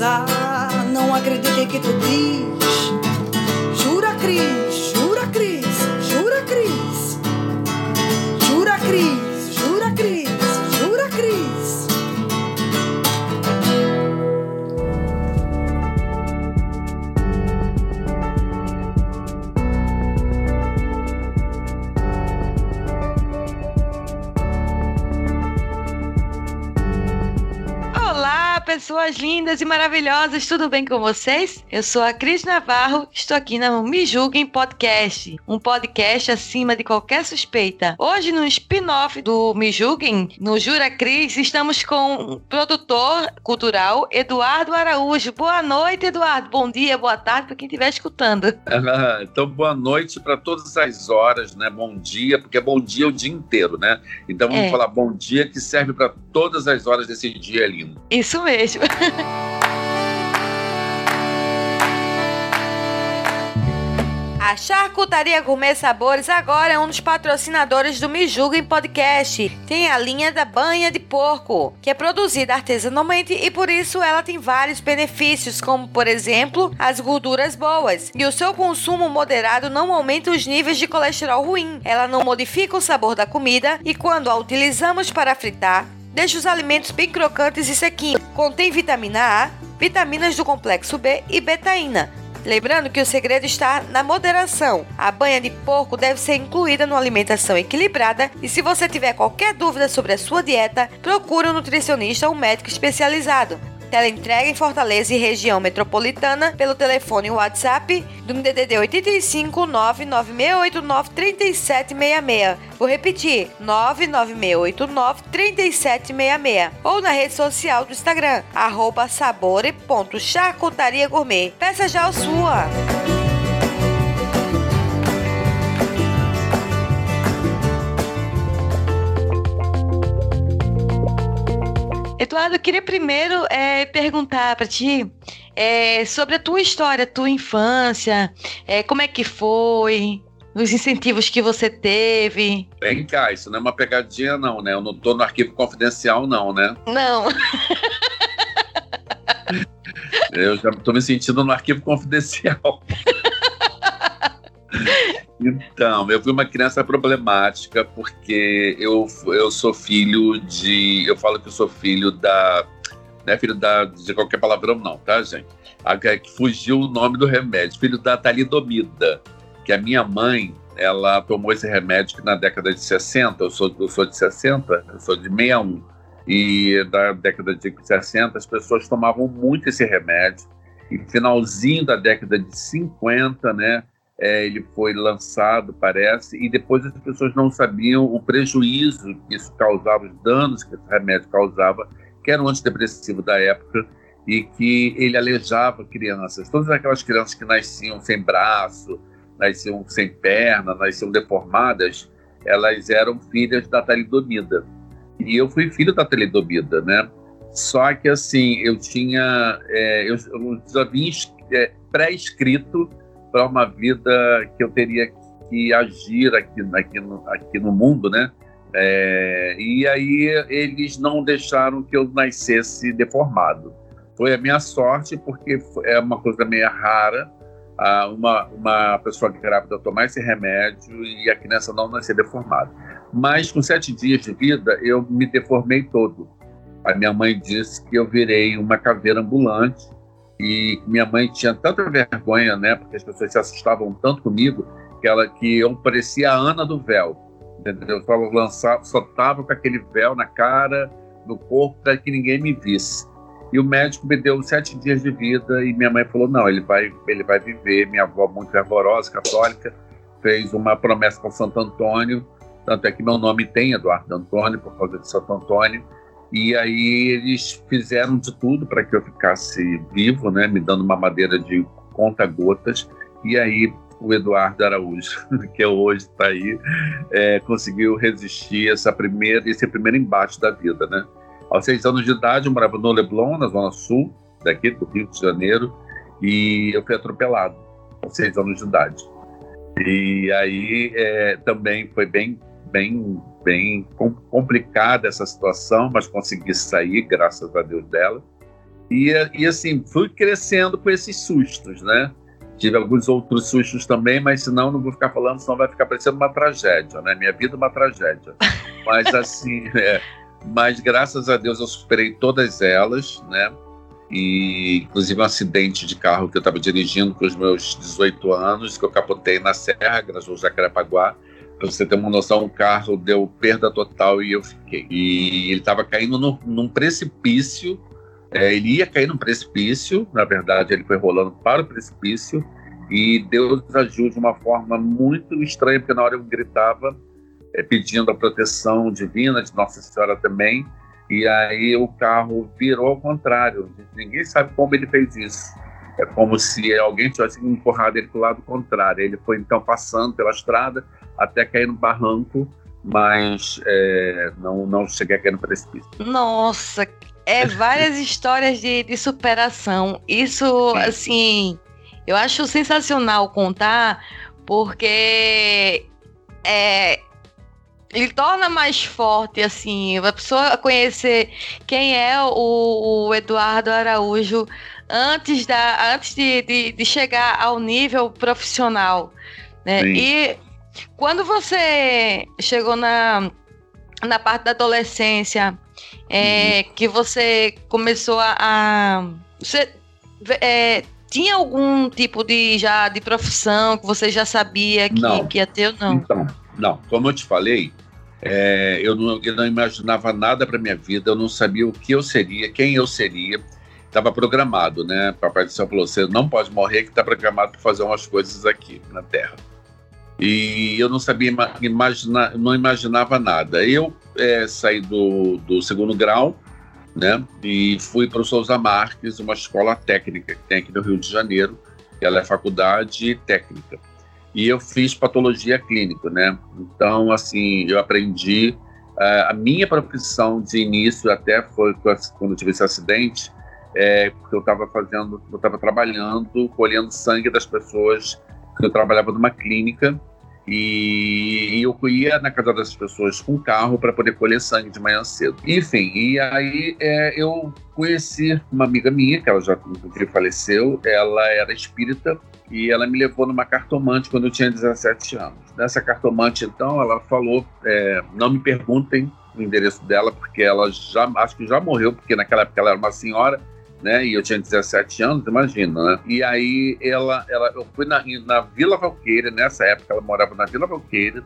casar. Não acreditei que tu diz. Lindas e maravilhosas, tudo bem com vocês? Eu sou a Cris Navarro, estou aqui no Me Julguem Podcast, um podcast acima de qualquer suspeita. Hoje, no spin-off do Me Julguem, no Jura Cris, estamos com o produtor cultural Eduardo Araújo. Boa noite, Eduardo. Bom dia, boa tarde para quem estiver escutando. Ah, Então, boa noite para todas as horas, né? Bom dia, porque é bom dia o dia inteiro, né? Então, vamos É. falar bom dia que serve para todas as horas desse dia lindo. Isso mesmo. A Charcutaria Gourmet Sabores agora é um dos patrocinadores do Me Julguem Podcast. Tem a linha da banha de porco, que é produzida artesanalmente e por isso ela tem vários benefícios, como por exemplo, as gorduras boas. E o seu consumo moderado não aumenta os níveis de colesterol ruim. Ela não modifica o sabor da comida e quando a utilizamos para fritar, deixa os alimentos bem crocantes e sequinhos. Contém vitamina A, vitaminas do complexo B e betaína. Lembrando que o segredo está na moderação. A banha de porco deve ser incluída numa alimentação equilibrada e se você tiver qualquer dúvida sobre a sua dieta, procure um nutricionista ou um médico especializado. Teleentrega em Fortaleza e região metropolitana pelo telefone WhatsApp do DDD 85 99689 3766. Vou repetir: 99689 3766. Ou na rede social do Instagram, arroba gourmet. Peça já a sua! Eduardo, eu queria primeiro é, perguntar para ti é, sobre a tua história, tua infância, é, como é que foi, os incentivos que você teve. Vem cá, isso não é uma pegadinha, não, né? Eu não tô no arquivo confidencial, não, né? Não, Eu já tô me sentindo no arquivo confidencial. Então, eu fui uma criança problemática porque eu, eu sou filho de. Eu falo que eu sou filho da. Não é filho da, de qualquer palavrão, não, tá, gente? A, que fugiu o nome do remédio. Filho da talidomida. Que a minha mãe, ela tomou esse remédio na década de 60, eu sou, eu sou de 60, eu sou de 61. E da década de 60, as pessoas tomavam muito esse remédio. E finalzinho da década de 50, né? É, ele foi lançado, parece, e depois as pessoas não sabiam o prejuízo que isso causava, os danos que esse remédio causava, que era um antidepressivo da época, e que ele aleijava crianças. Todas aquelas crianças que nasciam sem braço, nasciam sem perna, nasciam deformadas, elas eram filhas da talidomida. E eu fui filho da talidomida, né? Só que, assim, eu tinha... é, eu, eu já vim é, pré-escrito para uma vida que eu teria que agir aqui, aqui, no, aqui no mundo, né? É, e aí eles não deixaram que eu nascesse deformado. Foi a minha sorte, porque é uma coisa meio rara ah, uma, uma pessoa grávida tomar esse remédio e a criança não nascer deformada. Mas com sete dias de vida, eu me deformei todo. A minha mãe disse que eu virei uma caveira ambulante e minha mãe tinha tanta vergonha, né, porque as pessoas se assustavam tanto comigo, que ela que eu parecia a Ana do véu, entendeu? Eu só lançava, só tava com aquele véu na cara, no corpo, para que ninguém me visse. E o médico me deu sete dias de vida e minha mãe falou não, ele vai, ele vai viver. Minha avó muito fervorosa, católica, fez uma promessa com Santo Antônio, tanto é que meu nome tem Eduardo Antônio por causa de Santo Antônio. E aí eles fizeram de tudo para que eu ficasse vivo, né, me dando uma madeira de conta-gotas. E aí o Eduardo Araújo, que hoje está aí, é, conseguiu resistir essa primeira, esse primeiro embate da vida, né? Aos seis anos de idade, eu morava no Leblon, na zona sul, daqui do Rio de Janeiro, e eu fui atropelado aos seis anos de idade. E aí é, também foi bem, bem, bem complicada essa situação, mas consegui sair, graças a Deus dela. E, e assim, fui crescendo com esses sustos, né? Tive alguns outros sustos também, mas senão não vou ficar falando, senão vai ficar parecendo uma tragédia, né? Minha vida é uma tragédia. Mas assim, é, mas graças a Deus eu superei todas elas, né? E inclusive um acidente de carro que eu estava dirigindo com os meus 18 anos, que eu capotei na Serra, Grajaú Jacarepaguá. Para você ter uma noção, o carro deu perda total e eu fiquei. E ele estava caindo no, num precipício é, ele ia cair num precipício, na verdade, ele foi rolando para o precipício, e Deus agiu de uma forma muito estranha, porque na hora eu gritava, é, pedindo a proteção divina de Nossa Senhora também, e aí o carro virou ao contrário. Ninguém sabe como ele fez isso. É como se alguém tivesse empurrado ele para o lado contrário. Ele foi então passando pela estrada até cair no barranco, mas é, não, não cheguei a cair no precipício. Nossa, é várias histórias de, de superação. Isso, Sim. assim, eu acho sensacional contar, porque é, ele torna mais forte, assim, a pessoa conhecer quem é o, o Eduardo Araújo antes, da, antes de, de, de chegar ao nível profissional. Né? E quando você chegou na, na parte da adolescência, é, uhum. que você começou a. a você é, tinha algum tipo de já de profissão que você já sabia que, não. que ia ter ou não? Então, não. Como eu te falei, é, eu, não, eu não imaginava nada para minha vida, eu não sabia o que eu seria, quem eu seria. Estava programado, né? Papai do Céu falou: você não pode morrer, que está programado para fazer umas coisas aqui na Terra. E eu não sabia imaginar, não imaginava nada. Eu é, saí do, do segundo grau, né? E fui para o Souza Marques, uma escola técnica que tem aqui no Rio de Janeiro. Ela é faculdade técnica. E eu fiz patologia clínica, né? Então, assim, eu aprendi uh, a minha profissão de início até foi quando eu tive esse acidente, é, porque eu estava fazendo, eu estava trabalhando, colhendo sangue das pessoas. Eu trabalhava numa clínica e eu ia na casa dessas pessoas com carro para poder colher sangue de manhã cedo. Enfim, e aí é, eu conheci uma amiga minha, que ela já faleceu, ela era espírita e ela me levou numa cartomante quando eu tinha 17 anos. Nessa cartomante, então, ela falou: é, não me perguntem o endereço dela, porque ela já, acho que já morreu, porque naquela época ela era uma senhora né? E eu tinha 17 anos, imagina, né? E aí ela, ela, eu fui na, na Vila Valqueira, nessa época ela morava na Vila Valqueira,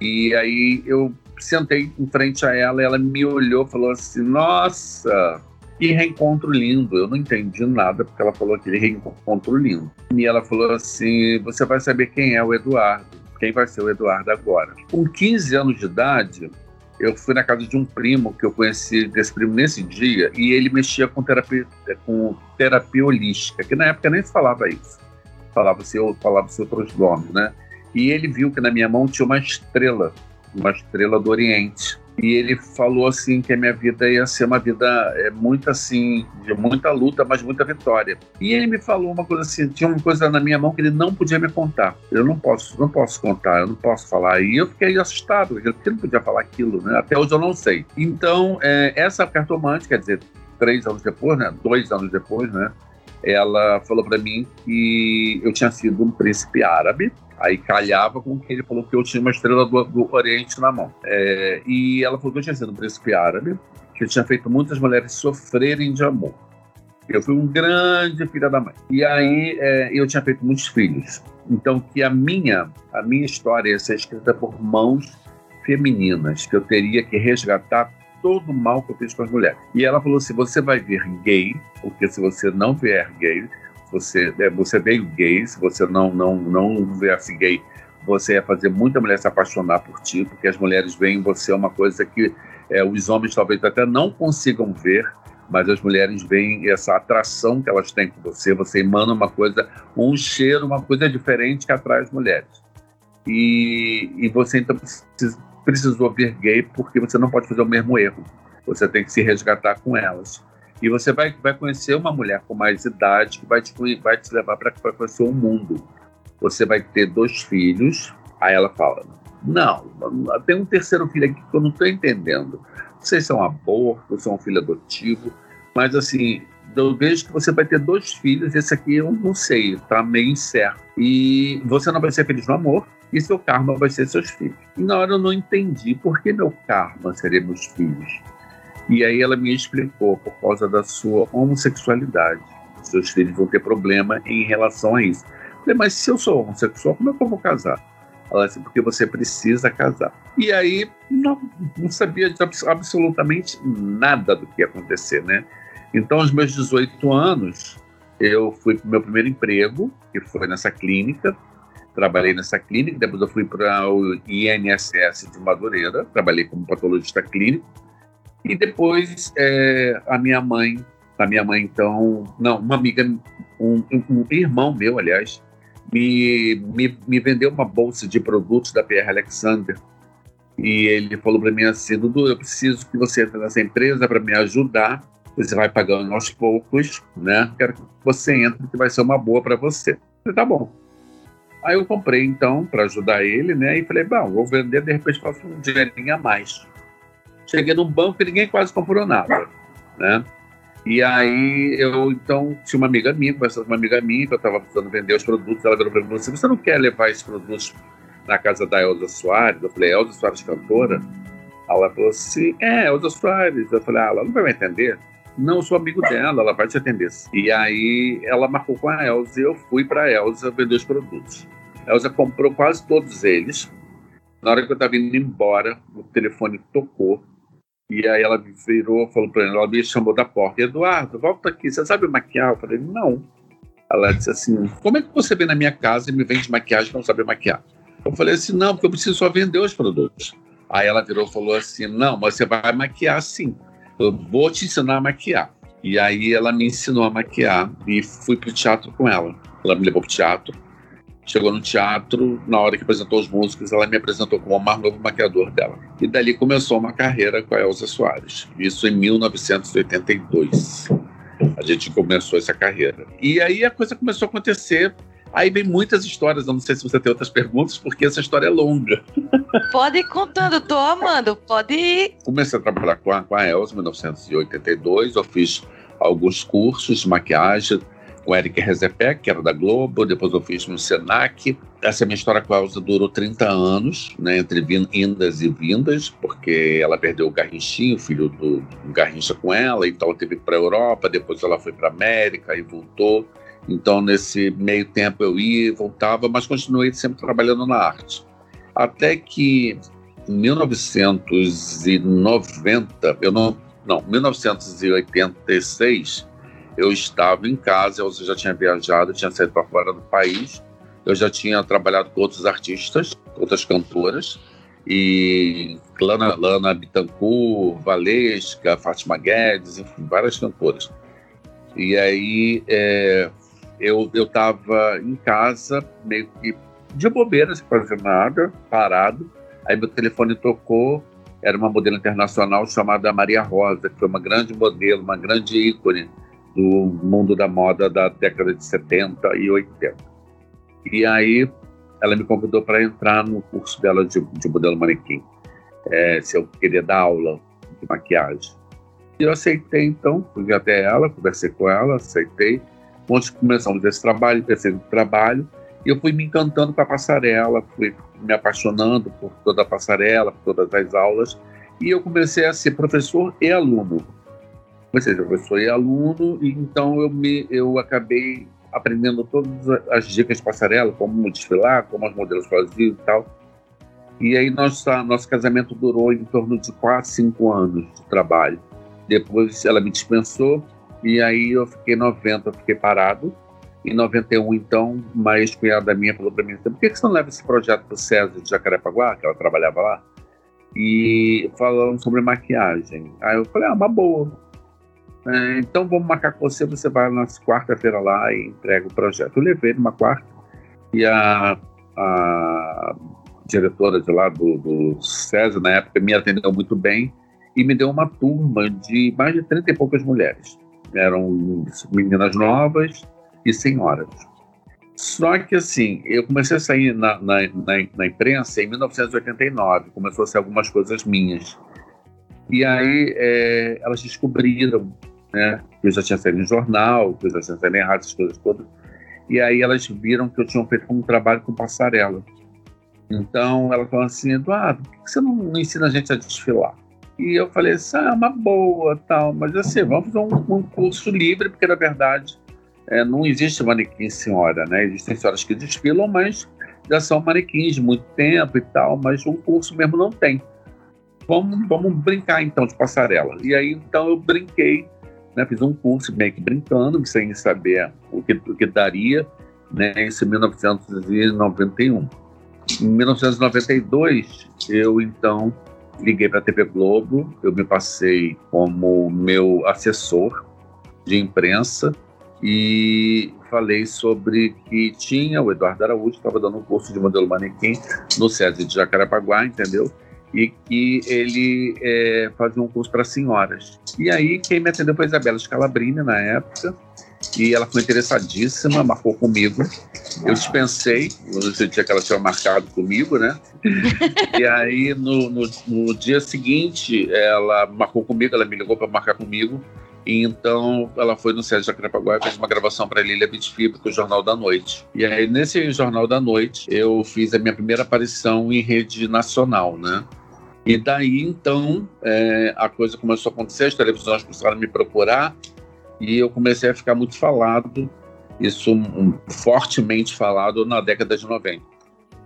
e aí eu sentei em frente a ela, e ela me olhou, falou assim, nossa, que reencontro lindo. Eu não entendi nada, porque ela falou aquele reencontro lindo. E ela falou assim, você vai saber quem é o Eduardo, quem vai ser o Eduardo agora. Com 15 anos de idade, eu fui na casa de um primo que eu conheci desse primo nesse dia e ele mexia com terapia, com terapia holística, que na época nem falava isso. Falava-se falava outros nomes, né? E ele viu que na minha mão tinha uma estrela, uma estrela do Oriente e ele falou assim que a minha vida ia ser uma vida é, muito assim, de muita luta, mas muita vitória. E ele me falou uma coisa assim, tinha uma coisa na minha mão que ele não podia me contar. Eu não posso, não posso contar, eu não posso falar. E eu fiquei assustado, porque ele não podia falar aquilo, né? Até hoje eu não sei. Então, é, essa cartomante, quer dizer, três anos depois, né? Dois anos depois, né? Ela falou para mim que eu tinha sido um príncipe árabe Aí calhava com que ele falou que eu tinha uma estrela do, do Oriente na mão. É, e ela falou que eu tinha sido um príncipe árabe, que eu tinha feito muitas mulheres sofrerem de amor. Eu fui um grande filho da mãe. E aí é, eu tinha feito muitos filhos. Então que a minha, a minha história ia ser escrita por mãos femininas, que eu teria que resgatar todo o mal que eu fiz com as mulheres. E ela falou assim: você vai ver gay, porque se você não vier gay, você, é, você veio gay, se você não, não, não viesse gay, você ia fazer muita mulher se apaixonar por ti, porque as mulheres veem em você uma coisa que é, os homens talvez até não consigam ver, mas as mulheres veem essa atração que elas têm com você, você emana uma coisa, um cheiro, uma coisa diferente que atrai as mulheres. E, e você então precisou vir gay porque você não pode fazer o mesmo erro. Você tem que se resgatar com elas. E você vai, vai conhecer uma mulher com mais idade que vai te, vai te levar para conhecer o mundo. Você vai ter dois filhos. Aí ela fala: Não, tem um terceiro filho aqui que eu não estou entendendo. É um aborto, é um filho adotivo, mas assim, eu vejo que você vai ter dois filhos, esse aqui eu não sei, tá meio incerto. E você não vai ser feliz no amor, e seu karma vai ser seus filhos. E na hora eu não entendi por que meu karma seria meus filhos. E aí ela me explicou por causa da sua homossexualidade. Seus filhos vão ter problema em relação a isso. Eu falei, mas se eu sou homossexual, como é que eu vou casar? Ela disse, porque você precisa casar. E aí não, não sabia absolutamente nada do que ia acontecer, né? Então, aos meus 18 anos, eu fui para o meu primeiro emprego, que foi nessa clínica. Trabalhei nessa clínica, depois eu fui para o INSS de Madureira, trabalhei como patologista clínico. E depois é, a minha mãe, a minha mãe então, não, uma amiga, um, um irmão meu, aliás, me, me, me vendeu uma bolsa de produtos da PR Alexander. E ele falou para mim assim, Dudu, eu preciso que você entre nessa empresa para me ajudar você vai pagando aos poucos, né? Quero que você entre, que vai ser uma boa para você. Falei, tá bom. Aí eu comprei, então, para ajudar ele, né? E falei, bom, vou vender, de repente faço um dinheirinho a mais. Cheguei num banco e ninguém quase comprou nada, né? E aí eu, então, tinha uma amiga minha, conversando com uma amiga minha, que eu estava precisando vender os produtos, ela virou para mim assim, você não quer levar esses produtos na casa da Elza Soares? Eu falei, Elza Soares cantora? Ela falou assim, é, Elza Soares. Eu falei, ah, ela não vai me entender. Não, eu sou amigo dela, ela vai te atender. E aí ela marcou com a Elza e eu fui para a Elza vender os produtos. A Elza comprou quase todos eles. Na hora que eu estava indo embora, o telefone tocou. E aí ela virou, falou para ela, ela me chamou da porta. Eduardo, volta aqui, você sabe maquiar? Eu falei, não. Ela disse assim, como é que você vem na minha casa e me vende maquiagem não sabe maquiar? Eu falei assim, não, porque eu preciso só vender os produtos. Aí ela virou e falou assim, não, mas você vai maquiar sim eu vou te ensinar a maquiar. E aí ela me ensinou a maquiar e fui pro teatro com ela. Ela me levou pro teatro. Chegou no teatro, na hora que apresentou os músicos, ela me apresentou como o mais novo maquiador dela. E dali começou uma carreira com a Elza Soares. Isso em 1982. A gente começou essa carreira. E aí a coisa começou a acontecer Aí vem muitas histórias, eu não sei se você tem outras perguntas, porque essa história é longa. Pode ir contando, tô amando, pode ir. Comecei a trabalhar com a, com a Elsa em 1982, eu fiz alguns cursos de maquiagem com Eric Rezepek, que era da Globo, depois eu fiz no Senac. Essa é minha história com a Elsa durou 30 anos, né, entre indas e vindas, porque ela perdeu o Garrinchinho, o filho do, do Garrincha com ela, então ela teve para a Europa, depois ela foi para América e voltou. Então, nesse meio tempo eu ia e voltava, mas continuei sempre trabalhando na arte. Até que em 1990, eu não, não, 1986, eu estava em casa, eu já tinha viajado, tinha saído para fora do país, eu já tinha trabalhado com outros artistas, outras cantoras, e Lana, Lana Bittencourt, Valesca, Fátima Guedes, enfim, várias cantoras. E aí é, eu estava em casa, meio que de bobeira, sem fazer nada, parado. Aí meu telefone tocou, era uma modelo internacional chamada Maria Rosa, que foi uma grande modelo, uma grande ícone do mundo da moda da década de 70 e 80. E aí ela me convidou para entrar no curso dela de, de modelo manequim, é, se eu queria dar aula de maquiagem. E eu aceitei, então, fui até ela, conversei com ela, aceitei. Onde começamos esse trabalho, terceiro trabalho, e eu fui me encantando com a passarela, fui me apaixonando por toda a passarela, por todas as aulas, e eu comecei a ser professor e aluno. Comecei a ser professor e aluno, e então eu, me, eu acabei aprendendo todas as dicas de passarela, como desfilar, como os modelos faziam e tal. E aí nossa, nosso casamento durou em torno de 4, 5 anos de trabalho. Depois ela me dispensou e aí eu fiquei 90, eu fiquei parado. Em 91, então, uma ex-cunhada minha falou para mim, assim, por que, você não leva esse projeto para o César de Jacarepaguá, que ela trabalhava lá? E falando sobre maquiagem. Aí eu falei, ah, uma boa. É, então vamos marcar com você, você vai na quarta-feira lá e entrega o projeto. Eu levei numa quarta e a, a diretora de lá do, do César, na época, me atendeu muito bem e me deu uma turma de mais de 30 e poucas mulheres eram meninas novas e senhoras. Só que, assim, eu comecei a sair na, na, na, na imprensa em 1989, começou a ser algumas coisas minhas. E aí é, elas descobriram né? Que eu já tinha saído em jornal, que eu já tinha saído em rádio, essas coisas todas. E aí elas viram que eu tinha feito um trabalho com passarela. Então ela falou assim, Eduardo, por que você não, ensina a gente a desfilar? E eu falei assim, ah, uma boa, tal, mas assim, vamos fazer um, um curso livre, porque na verdade é, não existe manequim senhora, né? Existem senhoras que desfilam, mas já são manequins de muito tempo e tal, mas um curso mesmo não tem. Vamos, vamos brincar então de passarela. E aí então eu brinquei, né? Fiz um curso meio que brincando, sem saber o que, o que daria, né? Isso em 1991. Em 1992, eu então liguei para a TV Globo, eu me passei como meu assessor de imprensa e falei sobre que tinha o Eduardo Araújo, estava dando um curso de modelo manequim no SESI de Jacarepaguá, entendeu? E que ele é, fazia um curso para senhoras. E aí quem me atendeu foi a Isabela Scalabrini na época, e ela foi interessadíssima, marcou comigo. Eu dispensei, no dia que ela tinha marcado comigo, né? e aí, no, no, no, dia seguinte, ela marcou comigo, ela me ligou para marcar comigo. Então, ela foi no Sérgio Jacarepaguá e fez uma gravação para Lilia Bitfib, com o Jornal da Noite. E aí, nesse Jornal da Noite, eu fiz a minha primeira aparição em rede nacional, né? E daí, então, é, a coisa começou a acontecer, as televisões começaram a me procurar, e eu comecei a ficar muito falado, isso um, fortemente falado na década de 90,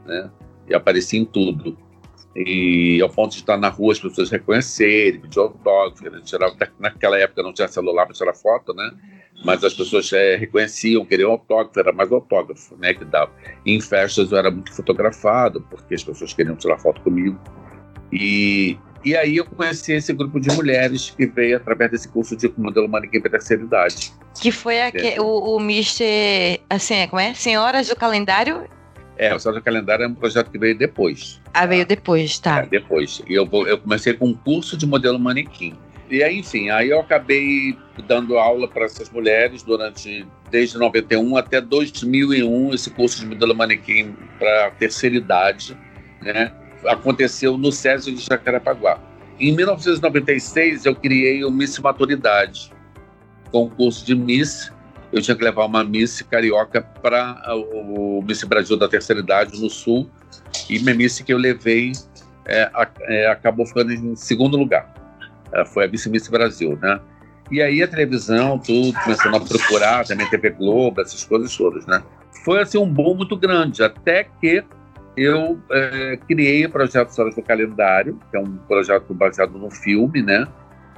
né? E aparecia em tudo. E ao ponto de estar na rua as pessoas reconhecerem, pedir autógrafo, tirava, naquela época não tinha celular para tirar foto, né? Mas as pessoas é, reconheciam, queriam autógrafo, era mais autógrafo, né? Que dava. E em festas eu era muito fotografado, porque as pessoas queriam tirar foto comigo. E e aí eu conheci esse grupo de mulheres que veio através desse curso de modelo manequim para terceira idade. Que foi é. o, o Mister, assim, como é? Senhoras do Calendário? É, o Senhoras do Calendário é um projeto que veio depois. Ah, veio depois, tá. É, depois. E eu, eu comecei com um curso de modelo manequim. E aí, enfim, aí eu acabei dando aula para essas mulheres durante desde 91 até 2001 esse curso de modelo manequim para terceira idade, né? Aconteceu no SESI de Jacarepaguá. Em 1996, eu criei o Miss Maturidade, concurso de Miss. Eu tinha que levar uma Miss carioca para o Miss Brasil da terceira idade no Sul. E minha Miss que eu levei é, é, acabou ficando em segundo lugar. Ela foi a Miss Miss Brasil, né? E aí a televisão, tudo, começando a procurar, também TV Globo, essas coisas todas, né? Foi assim um boom muito grande, até que eu é, criei o projeto Histórias do Calendário, que é um projeto baseado no filme, né?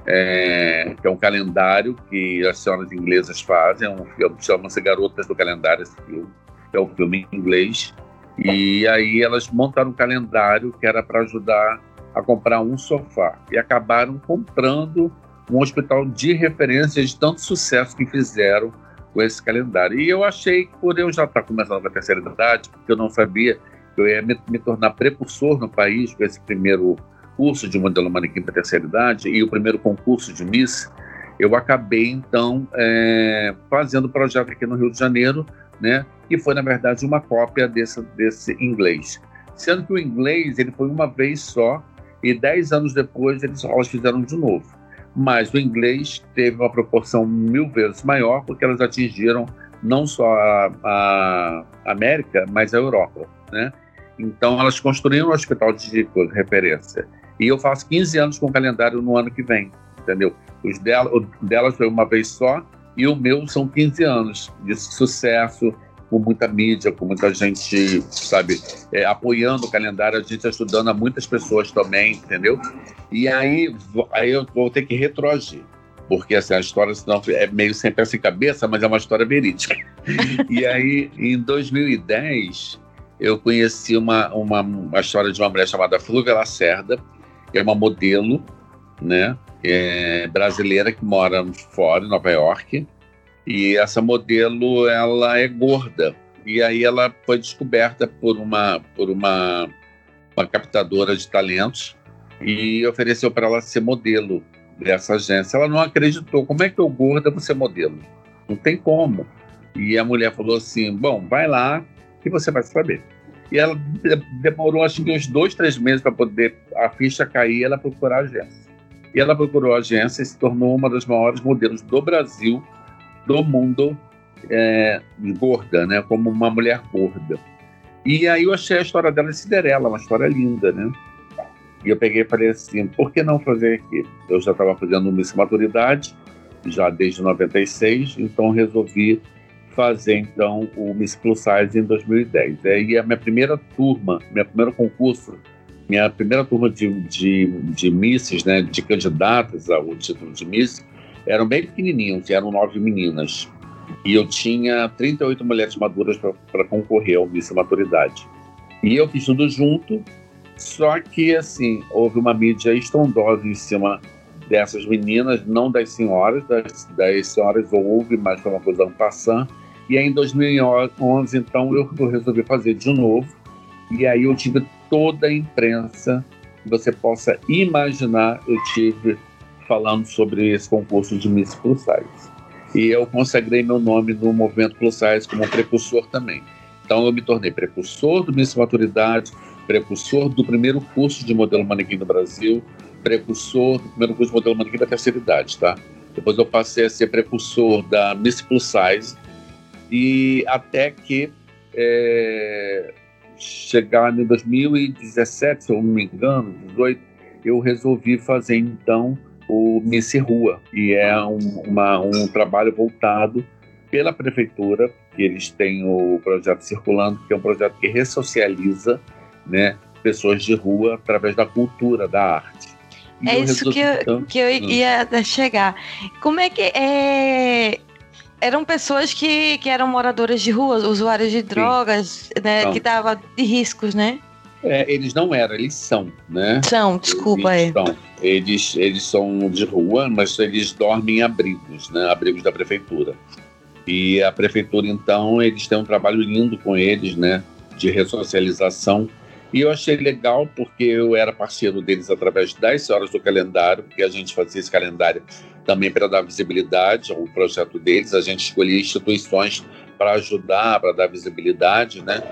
É, que é um calendário que as senhoras inglesas fazem, é um filme chama-se Garotas do Calendário, esse filme, é um filme em inglês. E aí elas montaram um calendário que era para ajudar a comprar um sofá. E acabaram comprando um hospital de referência de tanto sucesso que fizeram com esse calendário. E eu achei que por eu já estar começando com a terceira idade, porque eu não sabia eu ia me, me, tornar precursor no país com esse primeiro curso de modelo manequim para terceira idade e o primeiro concurso de Miss, eu acabei então é, fazendo o projeto aqui no Rio de Janeiro, né? Que foi na verdade uma cópia desse, desse inglês, sendo que o inglês ele foi uma vez só e dez anos depois eles fizeram de novo. Mas o inglês teve uma proporção mil vezes maior porque elas atingiram não só a, a América, mas a Europa, né? Então, elas construíram um hospital de referência. E eu faço 15 anos com o calendário no ano que vem, entendeu? Os dela, o delas foi uma vez só e o meu são 15 anos de sucesso, com muita mídia, com muita gente, sabe, é, apoiando o calendário, a gente ajudando a muitas pessoas também, entendeu? E aí, aí eu vou ter que retroagir porque assim, a história senão, é meio sem peça e cabeça, mas é uma história verídica. e aí, em 2010, eu conheci uma, uma, uma história de uma mulher chamada Flúvia Lacerda, que é uma modelo, né, é, brasileira que mora fora, em Nova York, e essa modelo, ela é gorda, e aí ela foi descoberta por uma, por uma, uma captadora de talentos e ofereceu para ela ser modelo dessa agência. Ela não acreditou. Como é que eu gorda vou ser modelo? Não tem como. E a mulher falou assim: bom, vai lá, que você vai saber. E ela demorou acho que uns dois, três meses para poder a ficha cair ela procurar a agência. E ela procurou a agência e se tornou uma das maiores modelos do Brasil, do mundo, é, gorda, né? Como uma mulher gorda. E aí eu achei a história dela de Cinderela, uma história linda, né? E eu peguei e falei assim, por que não fazer aqui? Eu já estava fazendo Miss Maturidade, já desde 96, então resolvi fazer então o Miss Plus Size em 2010. Aí a minha primeira turma, meu primeiro concurso, minha primeira turma de, de, de Misses, né, de candidatas ao título de Miss, eram bem pequenininhos, eram nove meninas. E eu tinha 38 mulheres maduras para concorrer ao Miss Maturidade. E eu fiz tudo junto, só que, assim, houve uma mídia estrondosa em cima dessas meninas, não das senhoras, das, das senhoras houve, mas foi uma coisa passando. E aí, em 2011, então, eu resolvi fazer de novo. E aí eu tive toda a imprensa que você possa imaginar, eu tive falando sobre esse concurso de Miss Plus Size e eu consagrei meu nome no movimento plus size como precursor também. Então eu me tornei precursor do Miss Maturidade, precursor do primeiro curso de modelo manequim no Brasil, precursor do primeiro curso de modelo manequim da terceira idade, tá? Depois eu passei a ser precursor da Miss Plus Size e até que é, chegar em 2017, se eu não me engano, 18, eu resolvi fazer então o Miss Rua, e é um, uma, um trabalho voltado pela prefeitura, que eles têm o projeto Circulando, que é um projeto que ressocializa né, pessoas de rua através da cultura, da arte. E é isso que eu, então, que eu hum. ia chegar. Como é que é, eram pessoas que, que eram moradoras de rua, usuários de drogas, né, então, que estavam de riscos, né? É, eles não eram, eles são, né? São, desculpa eles é. São. Eles, eles são de rua, mas eles dormem em abrigos, né? Abrigos da prefeitura. E a prefeitura, então, eles têm um trabalho lindo com eles, né? De ressocialização. E eu achei legal porque eu era parceiro deles através das horas do calendário, porque a gente fazia esse calendário também para dar visibilidade ao projeto deles. A gente escolhia instituições para ajudar, para dar visibilidade, né?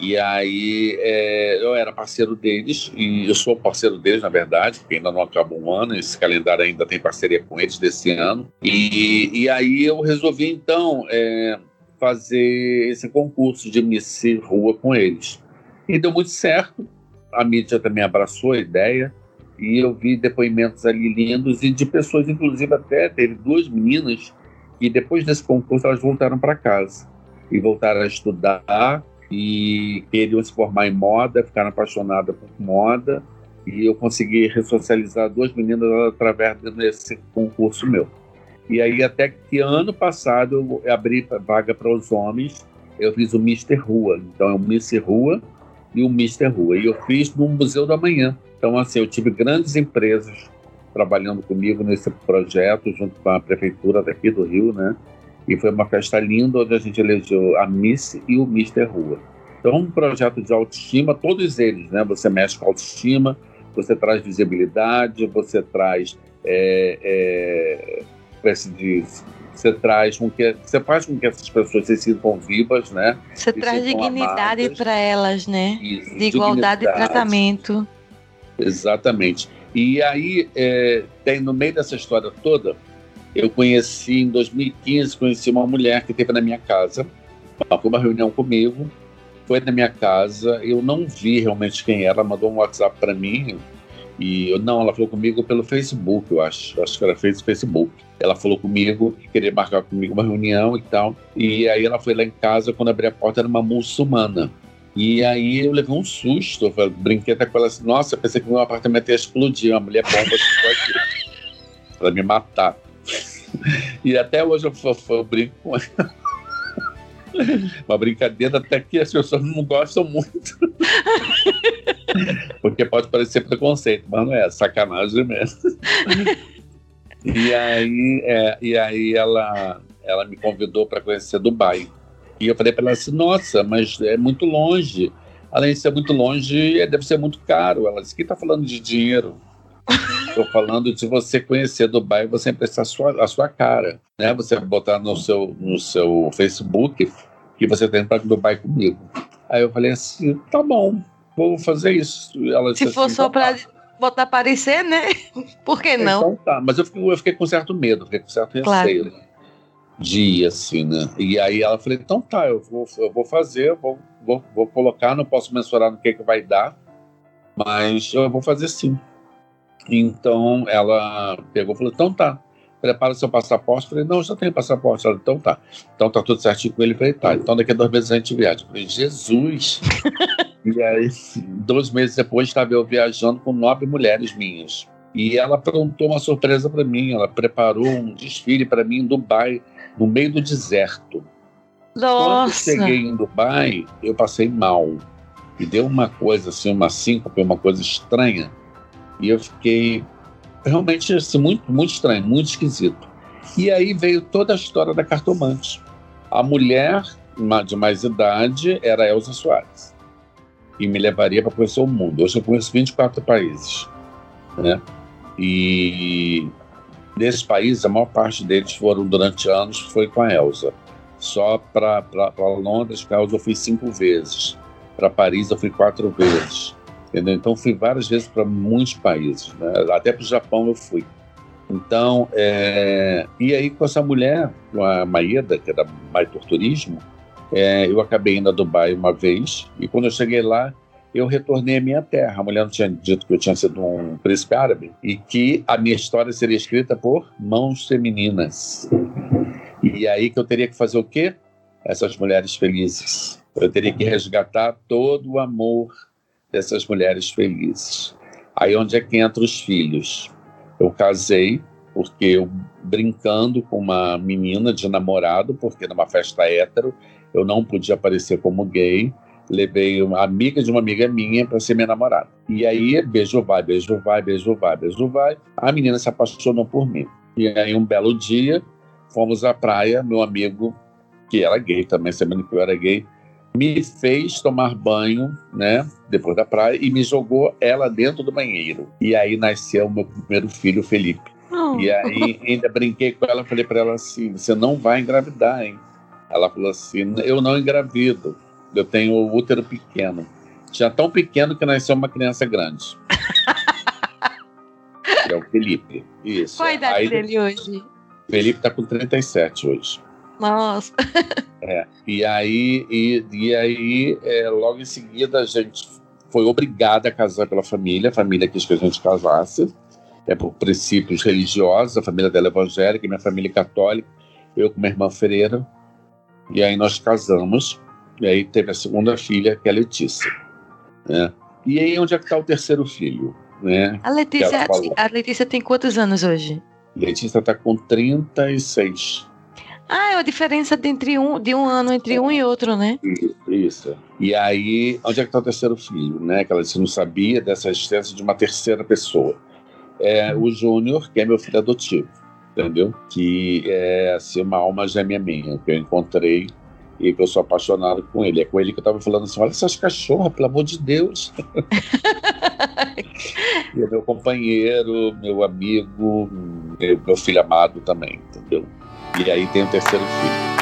E aí é, eu era parceiro deles, e eu sou parceiro deles, na verdade, porque ainda não acabou um ano, esse calendário ainda tem parceria com eles desse ano. E, e aí eu resolvi, então, é, fazer esse concurso de Miss Rua com eles. E deu muito certo, a mídia também abraçou a ideia, e eu vi depoimentos ali lindos, e de pessoas, inclusive até, teve duas meninas, que depois desse concurso elas voltaram para casa, e voltaram a estudar, e queriam se formar em moda, ficaram apaixonadas por moda, e eu consegui ressocializar duas meninas através desse concurso meu. E aí, até que ano passado, eu abri vaga para os homens, eu fiz o Mister Rua. Então, é o Miss Rua e o Mister Rua. E eu fiz no Museu da Manhã. Então, assim, eu tive grandes empresas trabalhando comigo nesse projeto, junto com a prefeitura daqui do Rio, né? E foi uma festa linda onde a gente elegeu a Miss e o Mister Rua. Então, um projeto de autoestima, todos eles, né? Você mexe com autoestima, você traz visibilidade, você traz. É, é, diz, você traz com que você faz com que essas pessoas se sintam vivas, né? Você e traz dignidade para elas, né? Isso, de igualdade de tratamento. Exatamente. E aí é, tem no meio dessa história toda eu conheci em 2015, conheci uma mulher que esteve na minha casa, foi uma reunião comigo, foi na minha casa, eu não vi realmente quem era, mandou um WhatsApp para mim, e eu, não, ela falou comigo pelo Facebook, eu acho, acho que ela fez o Facebook. Ela falou comigo que queria marcar comigo uma reunião e tal, e aí ela foi lá em casa, quando abri a porta era uma muçulmana. E aí eu levei um susto, eu brinquei até com ela assim, nossa, pensei que meu apartamento ia explodir, uma mulher bomba ficou aqui, pra me matar. E até hoje eu, eu, eu brinco com ela. Uma brincadeira até que as pessoas não gostam muito. Porque pode parecer preconceito, mas não é, sacanagem mesmo. E aí, é, e aí ela, ela me convidou para conhecer Dubai. E eu falei para ela assim: nossa, mas é muito longe. Além de ser muito longe, deve ser muito caro. Ela disse: quem está falando de dinheiro? Estou falando de você conhecer Dubai, você emprestar a sua, a sua cara, né? Você botar no seu, no seu Facebook que você tem para Dubai comigo. Aí eu falei assim, tá bom, vou fazer isso. Ela Se for assim, só para voltar a aparecer, né? Por que não? Então tá, mas eu fiquei, eu fiquei com certo medo, fiquei com certo receio. Claro. De ir, assim, né? E aí ela falou, então tá, eu vou, eu vou fazer, vou, vou, vou colocar, não posso mensurar no que, que vai dar, mas eu vou fazer sim. Então ela pegou e falou, então tá, prepara seu passaporte. Eu falei, não, já tenho passaporte. Ela, então tá. Então tá tudo certinho com ele. Eu falei, tá. Então daqui a dois meses a gente viaja. Eu falei, Jesus! e aí, dois meses depois, estava eu viajando com nove mulheres minhas. E ela aprontou uma surpresa para mim. Ela preparou um desfile para mim em Dubai, no meio do deserto. Nossa! Quando eu cheguei em Dubai, eu passei mal. E deu uma coisa assim, uma síncope, uma coisa estranha. E eu fiquei realmente assim, muito, muito estranho, muito esquisito. E aí veio toda a história da cartomante. A mulher de mais idade era Elza Soares. E me levaria para conhecer o mundo. Hoje eu conheço 24 países. Né? E desses países, a maior parte deles foram durante anos, foi com a Elza. Só para Londres, a Elza eu fui cinco vezes. Para Paris eu fui quatro vezes. Entendeu? Então fui várias vezes para muitos países, né? até para o Japão eu fui. Então, é... e aí com essa mulher, com a Maeda, que é da Maitor Turismo, é... eu acabei indo a Dubai uma vez, e quando eu cheguei lá, eu retornei à minha terra. A mulher não tinha dito que eu tinha sido um príncipe árabe e que a minha história seria escrita por mãos femininas. E aí que eu teria que fazer o quê? Essas mulheres felizes. Eu teria que resgatar todo o amor dessas mulheres felizes. Aí onde é que entra os filhos? Eu casei porque eu brincando com uma menina de namorado, porque numa festa hétero eu não podia aparecer como gay, levei uma amiga de uma amiga minha para ser minha namorada. E aí beijo vai, beijo vai, beijo vai, beijo vai. A menina se apaixonou por mim. E aí um belo dia fomos à praia, meu amigo que era gay também, sabendo que eu era gay, me fez tomar banho, né, depois da praia, e me jogou ela dentro do banheiro. E aí nasceu o meu primeiro filho, Felipe. Oh. E aí ainda brinquei com ela, falei para ela assim: você não vai engravidar, hein? Ela falou assim: eu não engravido, eu tenho o útero pequeno. Tinha tão pequeno que nasceu uma criança grande. é o Felipe. Isso. Qual a idade aí, dele hoje? Felipe tá com 37 hoje. Nossa. É, e aí, e, e aí é, logo em seguida, a gente foi obrigada a casar pela família, a família quis que a gente casasse, é por princípios religiosos, a família dela é evangélica, minha família é católica, eu com minha irmã freira, e aí nós casamos, e aí teve a segunda filha, que é a Letícia. Né? E aí onde é que está o terceiro filho? Né? A, Letícia, a Letícia tem quantos anos hoje? Letícia está com 36. Ah, é a diferença de, entre um, de um ano entre um e outro, né? Isso, isso. E aí, onde é que está o terceiro filho, né? Que ela disse, não sabia dessa existência de uma terceira pessoa. É o Júnior, que é meu filho adotivo, entendeu? Que é assim, uma alma gêmea minha, que eu encontrei e eu sou apaixonado com ele. É com ele que eu estava falando assim: olha essas cachorras, pelo amor de Deus. e é meu companheiro, meu amigo, meu, meu filho amado também, entendeu? E aí tem o terceiro filho.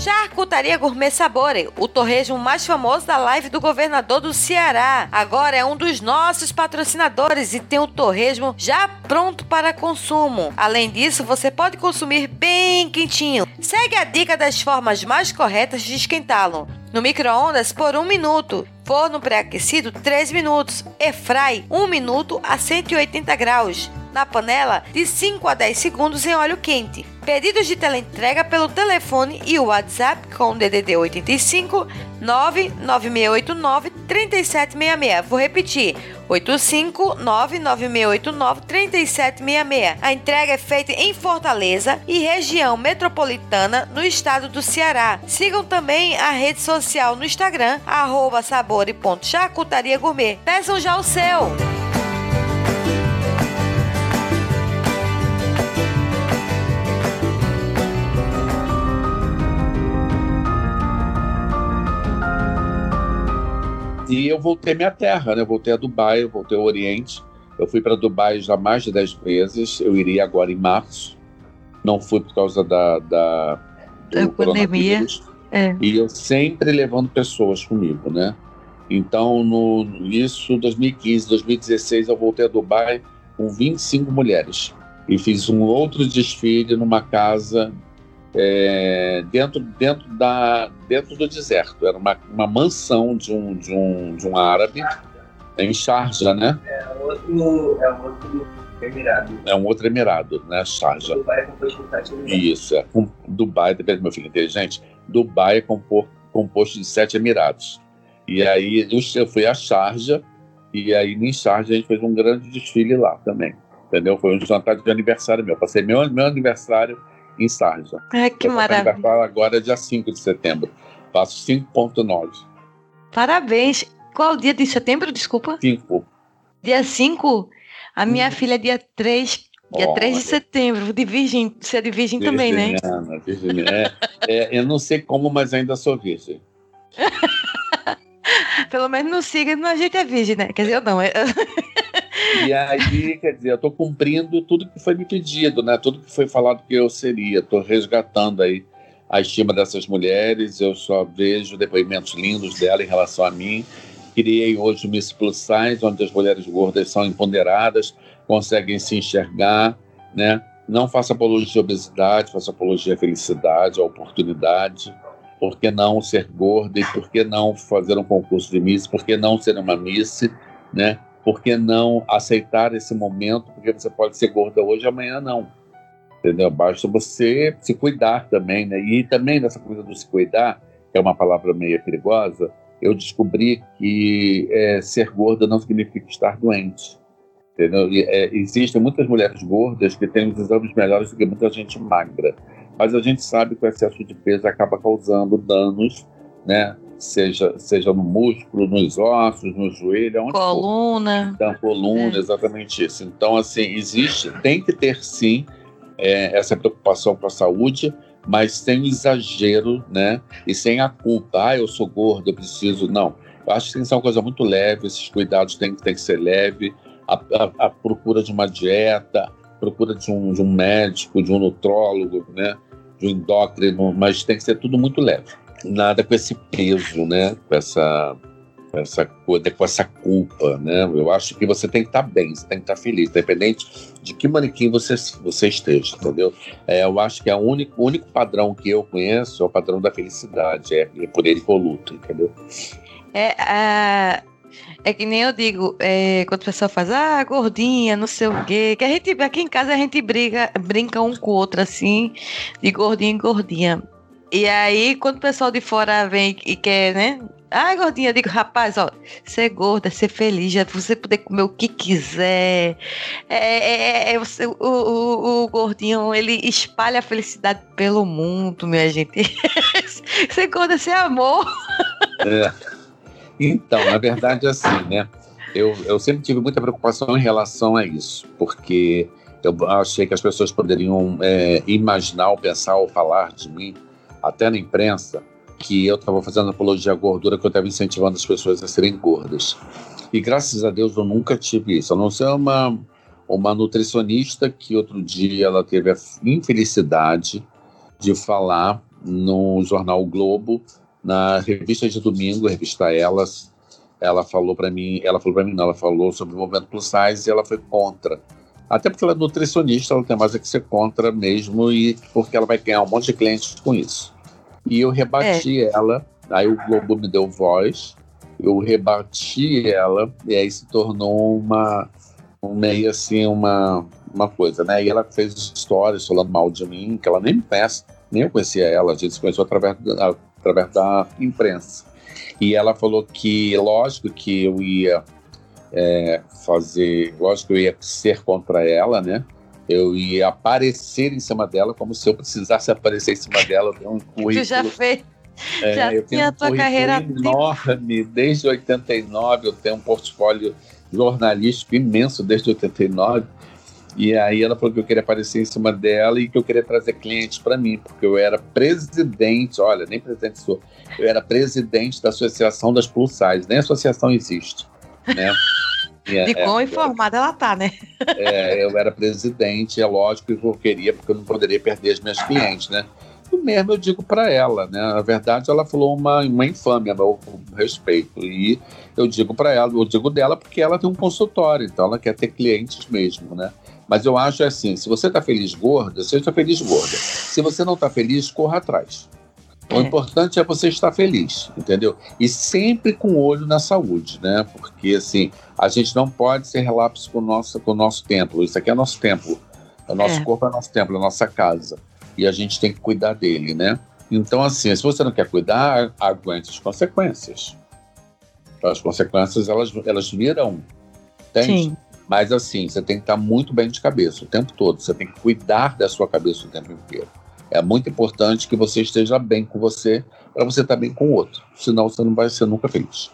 Charcutaria Gourmet Sabore, o torresmo mais famoso da live do governador do Ceará. Agora é um dos nossos patrocinadores e tem o torresmo já pronto para consumo. Além disso, você pode consumir bem quentinho. Segue a dica das formas mais corretas de esquentá-lo. No micro-ondas por um minuto. Forno pré-aquecido 3 minutos. Airfry 1 minuto a 180 graus na panela de 5 a 10 segundos em óleo quente. Pedidos de teleentrega pelo telefone e WhatsApp com DDD 85 99689 3766. Vou repetir: 85 99689 3766. A entrega é feita em Fortaleza e região metropolitana no estado do Ceará. Sigam também a rede social no Instagram, arroba sabore.charcutaria gourmet. Peçam já o seu! E eu voltei minha terra, né? Eu voltei a Dubai, eu voltei ao Oriente. Eu fui para Dubai já mais de 10 vezes. Eu iria agora em março. Não fui por causa da, da pandemia. É. E eu sempre levando pessoas comigo, né? Então, no, isso 2015, 2016, eu voltei a Dubai com 25 mulheres. E fiz um outro desfile numa casa é, dentro, dentro, da, dentro do deserto. Era uma, uma mansão de um, de, um, de um árabe em Sharjah, né? É outro, é outro emirado. É um outro emirado, né? Sharjah. Dubai é composto de sete emirados. Isso, é. Com, Dubai, depende meu filho inteligente, Dubai é compor, composto de sete emirados. E aí eu fui a Sharjah, e aí em Sharjah a gente fez um grande desfile lá também. Entendeu? Foi um jantar de aniversário meu. Passei meu, meu aniversário em Sharjah. Ai, que maravilha. agora é dia 5 de setembro. Faço 5.9. Parabéns. Qual dia de setembro, desculpa? 5. Dia 5? A minha filha é dia 3. Dia Olha. 3 de setembro. De virgem. Você é de virgem também, né? Virginiana, virginiana. É, é, eu não sei como, mas ainda sou virgem. Pelo menos no signo a gente é virgem, né? Quer dizer, eu não. é- E aí, quer dizer, eu estou cumprindo tudo que foi me pedido, né? Tudo que foi falado que eu seria. Estou resgatando aí a estima dessas mulheres. Eu só vejo depoimentos lindos dela em relação a mim. Criei hoje o Miss Plus Size, onde as mulheres gordas são empoderadas, conseguem se enxergar, né? Não faça apologia à obesidade, faça apologia à felicidade, à oportunidade. Por que não ser gorda e por que não fazer um concurso de Miss? Por que não ser uma Miss, né? Por que não aceitar esse momento? Porque você pode ser gorda hoje, amanhã não. Entendeu? Basta você se cuidar também, né? E também nessa coisa do se cuidar, que é uma palavra meio perigosa, eu descobri que é, ser gorda não significa estar doente. Entendeu? E, é, existem muitas mulheres gordas que têm os exames melhores do que muita gente magra. Mas a gente sabe que o excesso de peso acaba causando danos, né? Seja, seja no músculo, nos ossos, no joelho, onde for Coluna. da coluna, É. exatamente isso. Então, assim, existe, tem que ter sim é, essa preocupação com a saúde, mas sem exagero, né? E sem a culpa. Ah, eu sou gordo, eu preciso. Não. Eu acho que tem que ser uma coisa muito leve, esses cuidados têm, têm que ser leve. A, a- a procura de uma dieta, procura de um, de um médico, de um nutrólogo, né? De um endócrino, mas tem que ser tudo muito leve. Nada com esse peso, né? Com essa com essa com essa culpa, né? Eu acho que você tem que estar bem, você tem que estar feliz, independente de que manequim você, você esteja, entendeu? É, eu acho que é o único, o único padrão que eu conheço é o padrão da felicidade, é, é por ele que eu luto, entendeu? É, a- é que nem eu digo, é, quando a pessoa faz, ah, gordinha, não sei o quê, que a gente, aqui em casa a gente briga, brinca um com o outro, assim, de gordinha em gordinha. E aí, quando o pessoal de fora vem e quer, né? Ah, gordinha, eu digo, rapaz, ó, ser gorda, ser feliz, já você poder comer o que quiser. É, é- é- você- o, o- o gordinho, ele espalha a felicidade pelo mundo, minha gente. ser gorda, é ser amor. É. Então, na verdade, é assim, né? Eu, eu sempre tive muita preocupação em relação a isso, porque eu achei que as pessoas poderiam é, imaginar, ou pensar, ou falar de mim, até na imprensa, que eu estava fazendo apologia à gordura, que eu estava incentivando as pessoas a serem gordas. E graças a Deus eu nunca tive isso. A não ser uma, uma nutricionista que outro dia ela teve a infelicidade de falar no jornal o Globo na revista de domingo, a revista Elas, ela falou para mim, ela falou para mim, não, ela falou sobre o movimento plus size e ela foi contra. Até porque ela é nutricionista, ela tem mais a que ser contra mesmo e porque ela vai ganhar um monte de clientes com isso. E eu rebati ela, aí o Globo me deu voz, eu rebati ela e aí se tornou uma um meio assim uma uma coisa, né? E ela fez histórias falando mal de mim, que ela nem me conhece, nem eu conhecia ela, a gente se conheceu através da, através da imprensa. E ela falou que, lógico que eu ia é, fazer, lógico que eu ia ser contra ela, né? Eu ia aparecer em cima dela, como se eu precisasse aparecer em cima dela. Eu tenho um currículo, Tu já fez. é, já eu tenho a um tua carreira enorme. Desde 89 eu tenho um portfólio jornalístico imenso desde 89. E aí ela falou que eu queria aparecer em cima dela e que eu queria trazer clientes para mim, porque eu era presidente, olha, nem presidente sou, eu era presidente da Associação das Size, nem associação existe, né? E, De é, quão informada ela tá, né? é, eu era presidente, é lógico que eu queria, porque eu não poderia perder as minhas clientes, né? mesmo eu digo para ela, né? Na verdade, ela falou uma, uma infâmia a meu respeito. E eu digo para ela, eu digo dela porque ela tem um consultório, então ela quer ter clientes mesmo, né? Mas eu acho assim, se você está feliz gorda, seja feliz gorda. Se você não está feliz, corra atrás. É. O importante é você estar feliz, entendeu? E sempre com olho na saúde, né? Porque assim, a gente não pode ser relapso com o nosso, com o nosso templo. Isso aqui é nosso templo. O nosso é. corpo é nosso templo, é nossa casa. E a gente tem que cuidar dele, né? Então, assim, se você não quer cuidar, aguente as consequências. As consequências, elas, elas viram. Entende? Sim. Mas assim, você tem que estar muito bem de cabeça o tempo todo. Você tem que cuidar da sua cabeça o tempo inteiro. É muito importante que você esteja bem com você para você estar bem com o outro. Senão você não vai ser nunca feliz.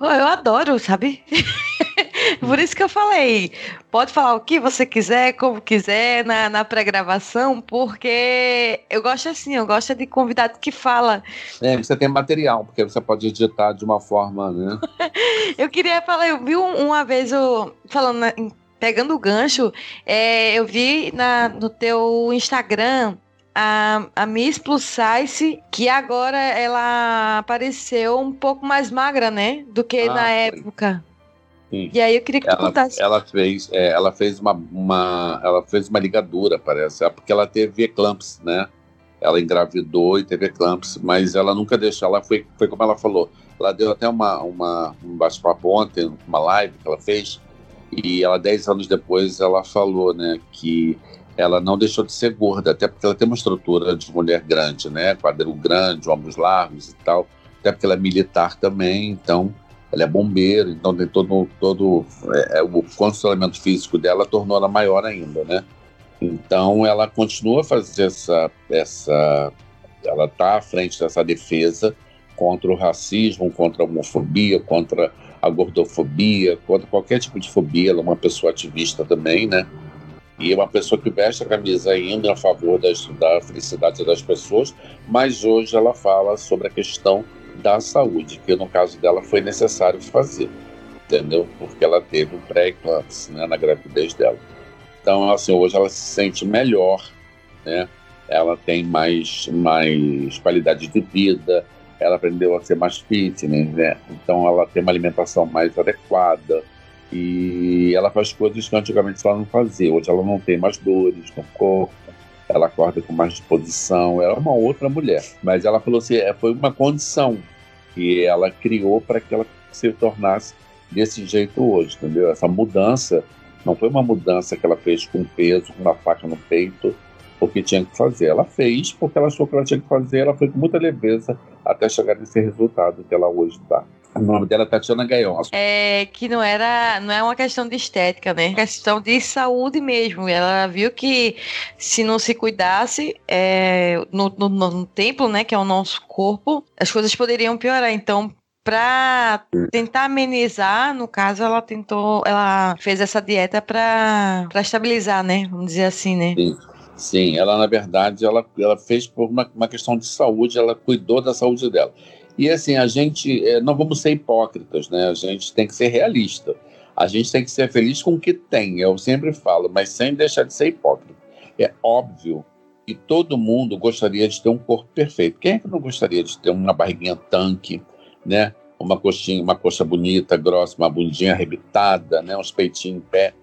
Eu adoro, sabe? Por isso que eu falei, pode falar o que você quiser, como quiser, na, na pré-gravação, porque eu gosto assim, eu gosto de convidado que fala. É, você tem material, porque você pode editar de uma forma, né? eu queria falar, eu vi uma vez, eu, falando, pegando o gancho, é, eu vi na, no teu Instagram a, a Miss Plus Size, que agora ela apareceu um pouco mais magra, né? Do que ah, na foi. época. Sim. E aí eu queria que tu ela, contasse. Ela fez, é, ela fez uma, uma, ela fez uma ligadura, parece, é, porque ela teve eclampsia, né? Ela engravidou e teve eclampsia, mas ela nunca deixou. Ela foi, foi como ela falou. Ela deu até uma, uma um bate-papo ontem, uma live que ela fez, e ela dez anos depois ela falou, né, que ela não deixou de ser gorda, até porque ela tem uma estrutura de mulher grande, né? Quadril grande, ombros largos e tal. Até porque ela é militar também, então ela é bombeiro, então tem todo, todo é, é, o condicionamento físico dela tornou ela maior ainda, né? Então ela continua a fazer essa, essa ela está à frente dessa defesa contra o racismo, contra a homofobia, contra a gordofobia, contra qualquer tipo de fobia. Ela é uma pessoa ativista também, né? E uma pessoa que veste a camisa ainda a favor das, da felicidade das pessoas, mas hoje ela fala sobre a questão da saúde, que no caso dela foi necessário fazer, entendeu? Porque ela teve um pré-eclâmpsia né, na gravidez dela. Então, assim, hoje ela se sente melhor, né? Ela tem mais, mais qualidade de vida, ela aprendeu a ser mais fitness, né? Então, ela tem uma alimentação mais adequada, e ela faz coisas que antigamente ela não fazia. Hoje ela não tem mais dores no corpo, ela acorda com mais disposição. Ela é uma outra mulher. Mas ela falou assim: é, foi uma condição que ela criou para que ela se tornasse desse jeito hoje, entendeu? Essa mudança não foi uma mudança que ela fez com peso, com uma faca no peito, porque tinha que fazer. Ela fez porque ela achou que ela tinha que fazer, ela foi com muita leveza até chegar nesse resultado que ela hoje está. O nome dela é Tatiana Gaiola. É que não era, não é uma questão de estética, né? É questão de saúde mesmo. Ela viu que se não se cuidasse é, no, no, no templo, né, que é o nosso corpo, as coisas poderiam piorar. Então, para tentar amenizar, no caso, ela tentou, ela fez essa dieta para estabilizar, né? Vamos dizer assim, né? Sim. Sim, ela na verdade ela, ela fez por uma, uma questão de saúde, ela cuidou da saúde dela. E assim, a gente é, não vamos ser hipócritas, né? A gente tem que ser realista. A gente tem que ser feliz com o que tem, eu sempre falo, mas sem deixar de ser hipócrita. É óbvio que todo mundo gostaria de ter um corpo perfeito. Quem é que não gostaria de ter uma barriguinha tanque, né? Uma coxinha, uma coxa bonita, grossa, uma bundinha arrebitada, né? Uns peitinhos em pé.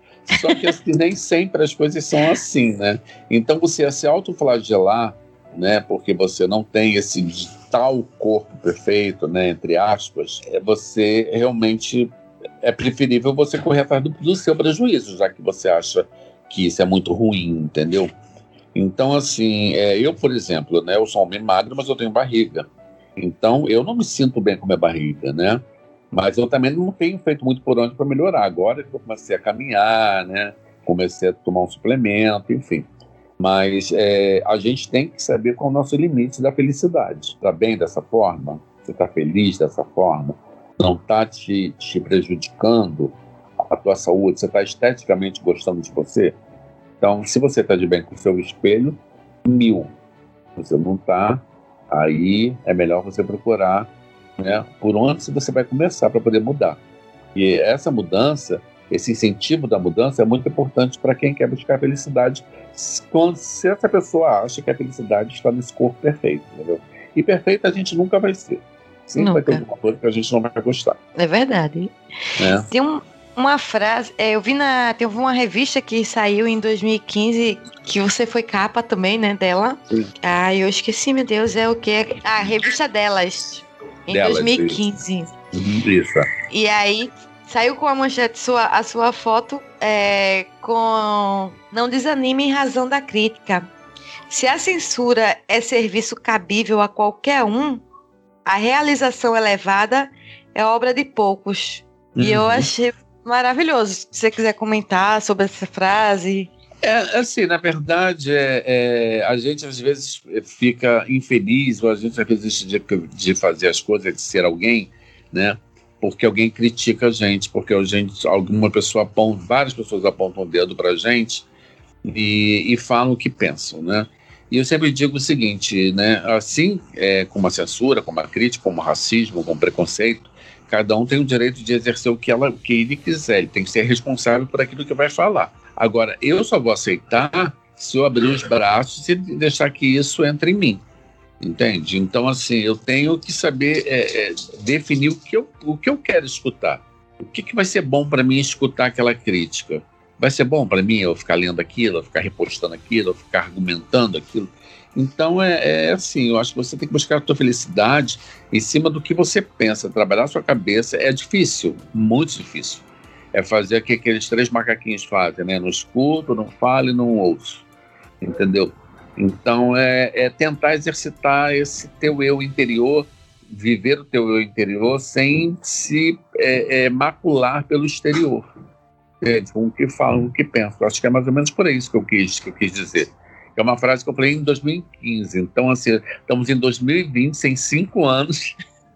Só que assim, nem sempre as coisas são assim, né? Então você se autoflagelar, né? Porque você não tem esse tal corpo perfeito, né? Entre aspas, é você realmente é preferível você correr atrás do, do seu prejuízo, já que você acha que isso é muito ruim, entendeu? Então, assim, é, eu, por exemplo, né, eu sou homem magro, mas eu tenho barriga. Então, eu não me sinto bem com minha barriga, né? Mas eu também não tenho feito muito por onde para melhorar. Agora que eu comecei a caminhar, né? Comecei a tomar um suplemento, enfim. Mas é, a gente tem que saber qual é o nosso limite da felicidade. Está bem dessa forma? Você está feliz dessa forma? Não está te, te prejudicando a tua saúde? Você está esteticamente gostando de você? Então, se você está de bem com o seu espelho, mil. Você não está, aí é melhor você procurar né, por onde você vai começar para poder mudar. E essa mudança esse incentivo da mudança é muito importante para quem quer buscar felicidade, quando, se essa pessoa acha que a felicidade está nesse corpo perfeito, entendeu? E perfeito a gente nunca vai ser. Sempre nunca. vai ter alguma coisa que a gente não vai gostar. É verdade. É. Tem um, uma frase, é, eu vi na. Teve uma revista que saiu em 2015, que você foi capa também, né, dela. Sim. Ah, eu esqueci, meu Deus, é o que? A revista delas. Em delas, 2015. Isso. isso. E aí saiu com a manchete sua, a sua foto é, com Não desanime em razão da crítica. Se a censura é serviço cabível a qualquer um, a realização elevada é obra de poucos. Uhum. E eu uhum. achei maravilhoso. Se você quiser comentar sobre essa frase. É, assim, na verdade, é, é, a gente às vezes fica infeliz, ou a gente às vezes de, de fazer as coisas, de ser alguém, né? Porque alguém critica a gente, porque a gente, alguma pessoa aponta, várias pessoas apontam o dedo pra gente e, e falam o que pensam, né? E eu sempre digo o seguinte, né? Assim é, como a censura, como a crítica, como o racismo, como o preconceito, cada um tem o direito de exercer o que, ela, o que ele quiser, ele tem que ser responsável por aquilo que vai falar. Agora, eu só vou aceitar se eu abrir os braços e deixar que isso entre em mim. Entende? Então, assim, eu tenho que saber é, é, definir o que, eu, o que eu quero escutar. O que, que vai ser bom para mim escutar aquela crítica? vai ser bom para mim eu ficar lendo aquilo, eu ficar repostando aquilo, eu ficar argumentando aquilo. Então é, é, assim, eu acho que você tem que buscar a sua felicidade em cima do que você pensa. Trabalhar a sua cabeça é difícil, muito difícil. É fazer o que aqueles três macaquinhos fazem, né? Não escuto, não falo e não ouço. Entendeu? Então é, é tentar exercitar esse teu eu interior, viver o teu eu interior sem se é, é macular pelo exterior com o que falam, o que pensam. Acho que é mais ou menos por isso que eu quis, que eu quis dizer. É uma frase que eu falei em 2015. Então, assim, estamos em 2020, sem cinco anos.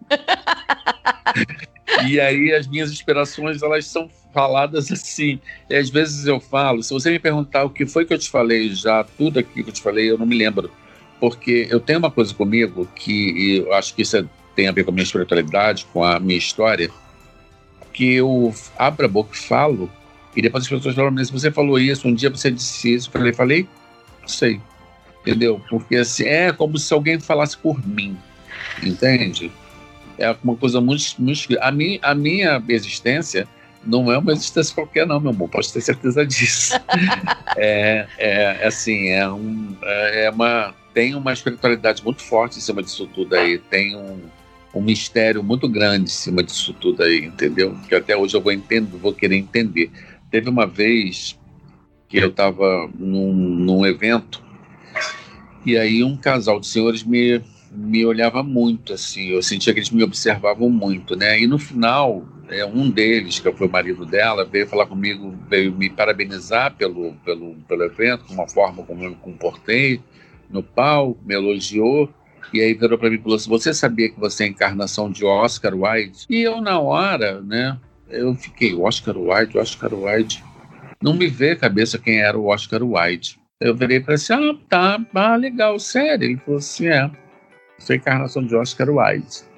e aí as minhas inspirações, elas são faladas assim. E às vezes eu falo, se você me perguntar o que foi que eu te falei já, tudo aqui que eu te falei, eu não me lembro. Porque eu tenho uma coisa comigo que eu acho que isso é, tem a ver com a minha espiritualidade, com a minha história, que eu abro a boca e falo e depois as pessoas falam, mas você falou isso, um dia você disse isso. Eu falei, falei, não sei. Entendeu? Porque assim, é como se alguém falasse por mim. Entende? É uma coisa muito. muito a, minha, a minha existência não é uma existência qualquer, não, meu amor. Pode ter certeza disso. é, é assim, é, um, é uma. Tem uma espiritualidade muito forte em cima disso tudo aí. Tem um, um mistério muito grande em cima disso tudo aí, entendeu? Que até hoje eu vou entender, vou querer entender. Teve uma vez que eu estava num, num, evento e aí um casal de senhores me, me olhava muito, assim, eu sentia que eles me observavam muito, né? E no final, é, um deles, que foi o marido dela, veio falar comigo, veio me parabenizar pelo, pelo, pelo evento, com uma forma como eu me comportei no palco, me elogiou. E aí virou para mim e falou assim: Você sabia que você é encarnação de Oscar Wilde? E eu, na hora, né, eu fiquei, Oscar Wilde, Oscar Wilde. Não me veio a cabeça quem era o Oscar Wilde. Eu virei para assim, ah, tá, ah, legal, sério. Ele falou assim, é, sou a encarnação de Oscar Wilde.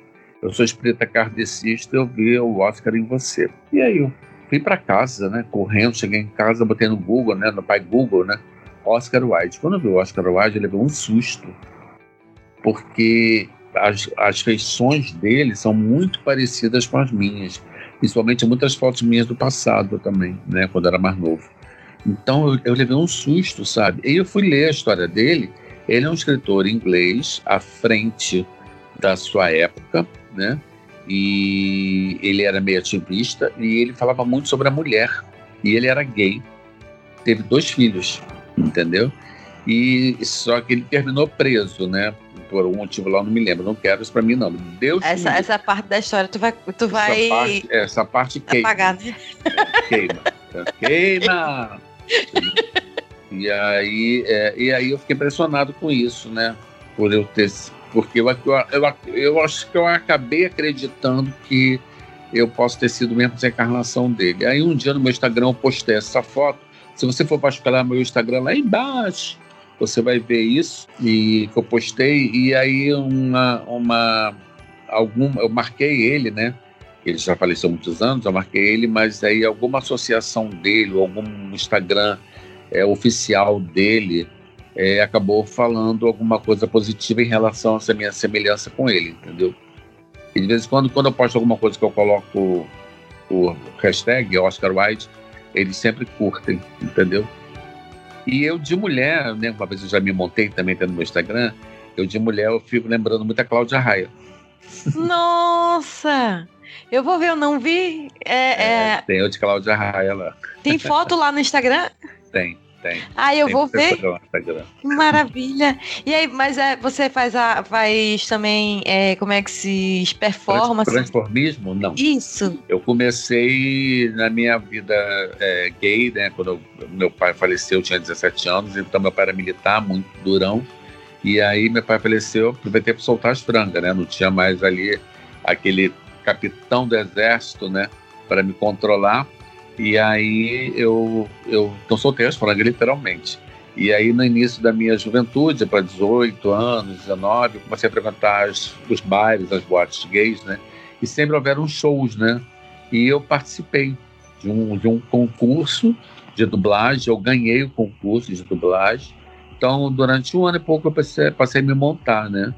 Eu sou espírita kardecista, eu vi o Oscar em você. E aí eu fui para casa, né, correndo, cheguei em casa, botei no Google, né, no pai Google, né, Oscar Wilde. Quando eu vi o Oscar Wilde, ele levou um susto, porque as, as feições dele são muito parecidas com as minhas principalmente muitas fotos minhas do passado também, né, quando era mais novo. Então eu, eu levei um susto, sabe? E eu fui ler a história dele. Ele é um escritor inglês à frente da sua época, né? E ele era meio ativista e ele falava muito sobre a mulher. E ele era gay. Teve dois filhos, entendeu? E só que ele terminou preso, né? por algum motivo lá, não me lembro. Não quero isso pra mim, não. Deus essa, essa parte da história tu vai, tu vai essa parte, essa parte queima. Apagar, né? É, queima. queima! e aí, é, e aí eu fiquei impressionado com isso, né? Por eu ter. Porque eu, eu, eu, acho que eu acabei acreditando que eu posso ter sido mesmo essa encarnação dele. Aí um dia no meu Instagram eu postei essa foto. Se você for vasculhar meu Instagram lá embaixo, você vai ver isso e que eu postei e aí uma uma algum eu marquei ele, né? ele já faleceu há muitos anos, eu marquei ele, mas aí alguma associação dele, algum Instagram é, oficial dele, é, acabou falando alguma coisa positiva em relação a essa minha semelhança com ele, entendeu? E de vez em quando, quando eu posto alguma coisa que eu coloco o hashtag Oscar White, eles sempre curtem, entendeu? E eu de mulher, né, uma vez eu já me montei também no meu Instagram, eu de mulher eu fico lembrando muito a Cláudia Raia. Nossa! Eu vou ver, eu não vi. É, é... É, tem o de Cláudia Raia lá. Tem foto lá no Instagram? Tem. Tem. Ah, eu vou ver. Que maravilha. E aí, mas é, você faz, a, faz também, é, como é que se performa? Transformismo? Não. Isso. Eu comecei na minha vida é, gay, né? Quando eu, meu pai faleceu, eu tinha 17 anos, então meu pai era militar, muito durão. E aí meu pai faleceu, aproveitei para soltar as frangas, né? Não tinha mais ali aquele capitão do exército, né? Para me controlar. E aí eu, eu então soltei frangas, literalmente. E aí, no início da minha juventude, para 18 anos, 19, eu comecei a frequentar as, os bares, as boates gays, né? E sempre houveram shows, né? E eu participei de um, de um concurso de dublagem, eu ganhei o concurso de dublagem. Então, durante um ano e pouco, eu passei, passei a me montar, né?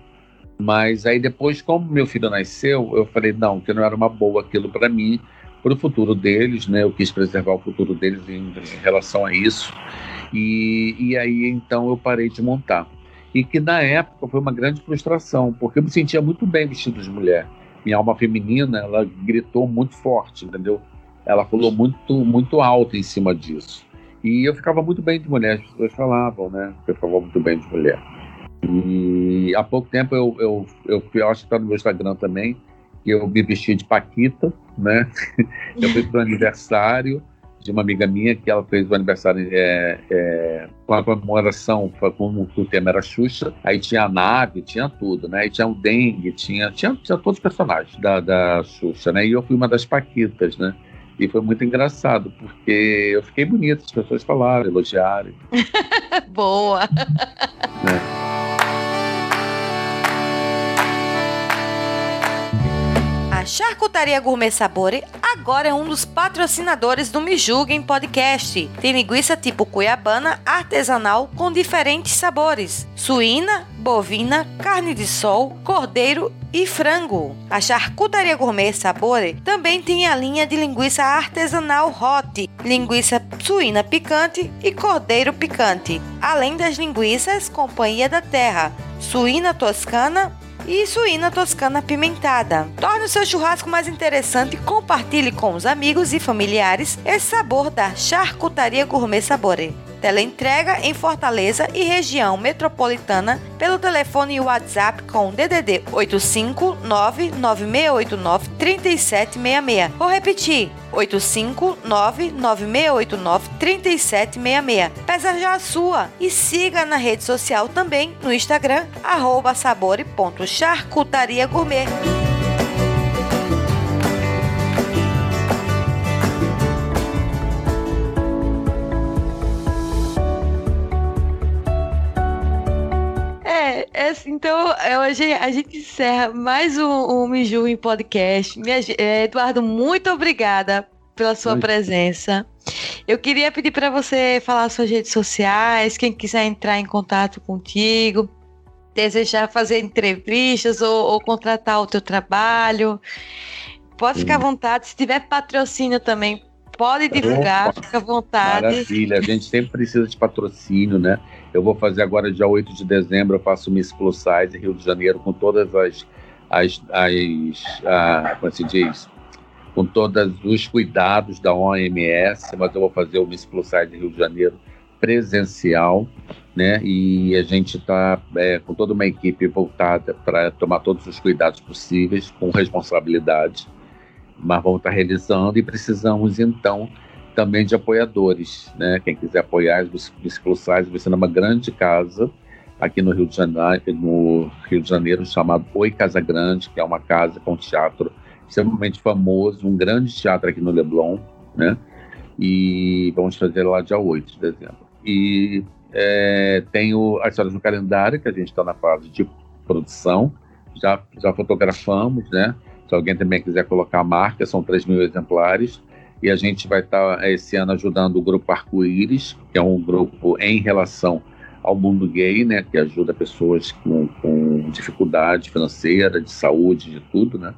Mas aí depois, como meu filho nasceu, eu falei, não, que não era uma boa aquilo para mim, para o futuro deles, né? Eu quis preservar o futuro deles em, em relação a isso. E, e aí então eu parei de montar. E que na época foi uma grande frustração, porque eu me sentia muito bem vestido de mulher. Minha alma feminina, ela gritou muito forte, entendeu? Ela falou muito, muito alto em cima disso. E eu ficava muito bem de mulher, as pessoas falavam, né? Eu ficava muito bem de mulher. E há pouco tempo eu, eu, eu, eu acho que está no meu Instagram também, eu me vesti de Paquita, né? Eu fui para o aniversário de uma amiga minha que ela fez o aniversário é, é, com a comemoração, como o tema era Xuxa, aí tinha a nave, tinha tudo, né? E tinha o Dengue, tinha, tinha, tinha todos os personagens da, da Xuxa, né? E eu fui uma das Paquitas, né? E foi muito engraçado, porque eu fiquei bonito, as pessoas falaram, elogiaram. Boa! Né? Charcutaria Gourmet Sabore agora é um dos patrocinadores do Me Julguem Podcast. Tem linguiça tipo cuiabana artesanal com diferentes sabores: suína, bovina, carne de sol, cordeiro e frango. A Charcutaria Gourmet Sabore também tem a linha de linguiça artesanal Hot, linguiça suína picante e cordeiro picante, além das linguiças Companhia da Terra, suína toscana e suína toscana apimentada. Torne o seu churrasco mais interessante e compartilhe com os amigos e familiares esse sabor da Charcutaria Gourmet Sabore. Teleentrega em Fortaleza e região metropolitana pelo telefone e WhatsApp com DDD 85996893766. Vou repetir: 85996893766. Peça já a sua e siga na rede social também no Instagram sabore.charcutariagourmet. É, então, hoje a gente encerra mais um, um Miju em podcast. Minha, é, Eduardo, muito obrigada pela sua Oi. presença. Eu queria pedir para você falar suas redes sociais, quem quiser entrar em contato contigo, desejar fazer entrevistas ou, ou contratar o teu trabalho. Pode ficar à vontade. Se tiver patrocínio também, pode divulgar, Opa, fica à vontade. Maravilha, a gente sempre precisa de patrocínio, né? Eu vou fazer agora, dia 8 de dezembro, eu faço Miss Plus Size Rio de Janeiro com todas as, as, as a, como se diz, com todos os cuidados da OMS, mas eu vou fazer o Miss Plus Size Rio de Janeiro presencial, né? E a gente está é, com toda uma equipe voltada para tomar todos os cuidados possíveis, com responsabilidade, mas vamos estar tá realizando e precisamos então também de apoiadores, né? Quem quiser apoiar os exclusais vai ser numa grande casa aqui no Rio de Janeiro, no Rio de Janeiro chamado Oi Casa Grande, que é uma casa com teatro extremamente famoso, um grande teatro aqui no Leblon, né? E vamos fazer lá dia 8 de dezembro. E é, tem o, as histórias no calendário, que a gente está na fase de produção, já, já fotografamos, né? Se alguém também quiser colocar a marca, são 3 mil exemplares. E a gente vai estar tá, esse ano ajudando o grupo Arco-Íris, que é um grupo em relação ao mundo gay, né, que ajuda pessoas com, com dificuldade financeira, de saúde, de tudo, né.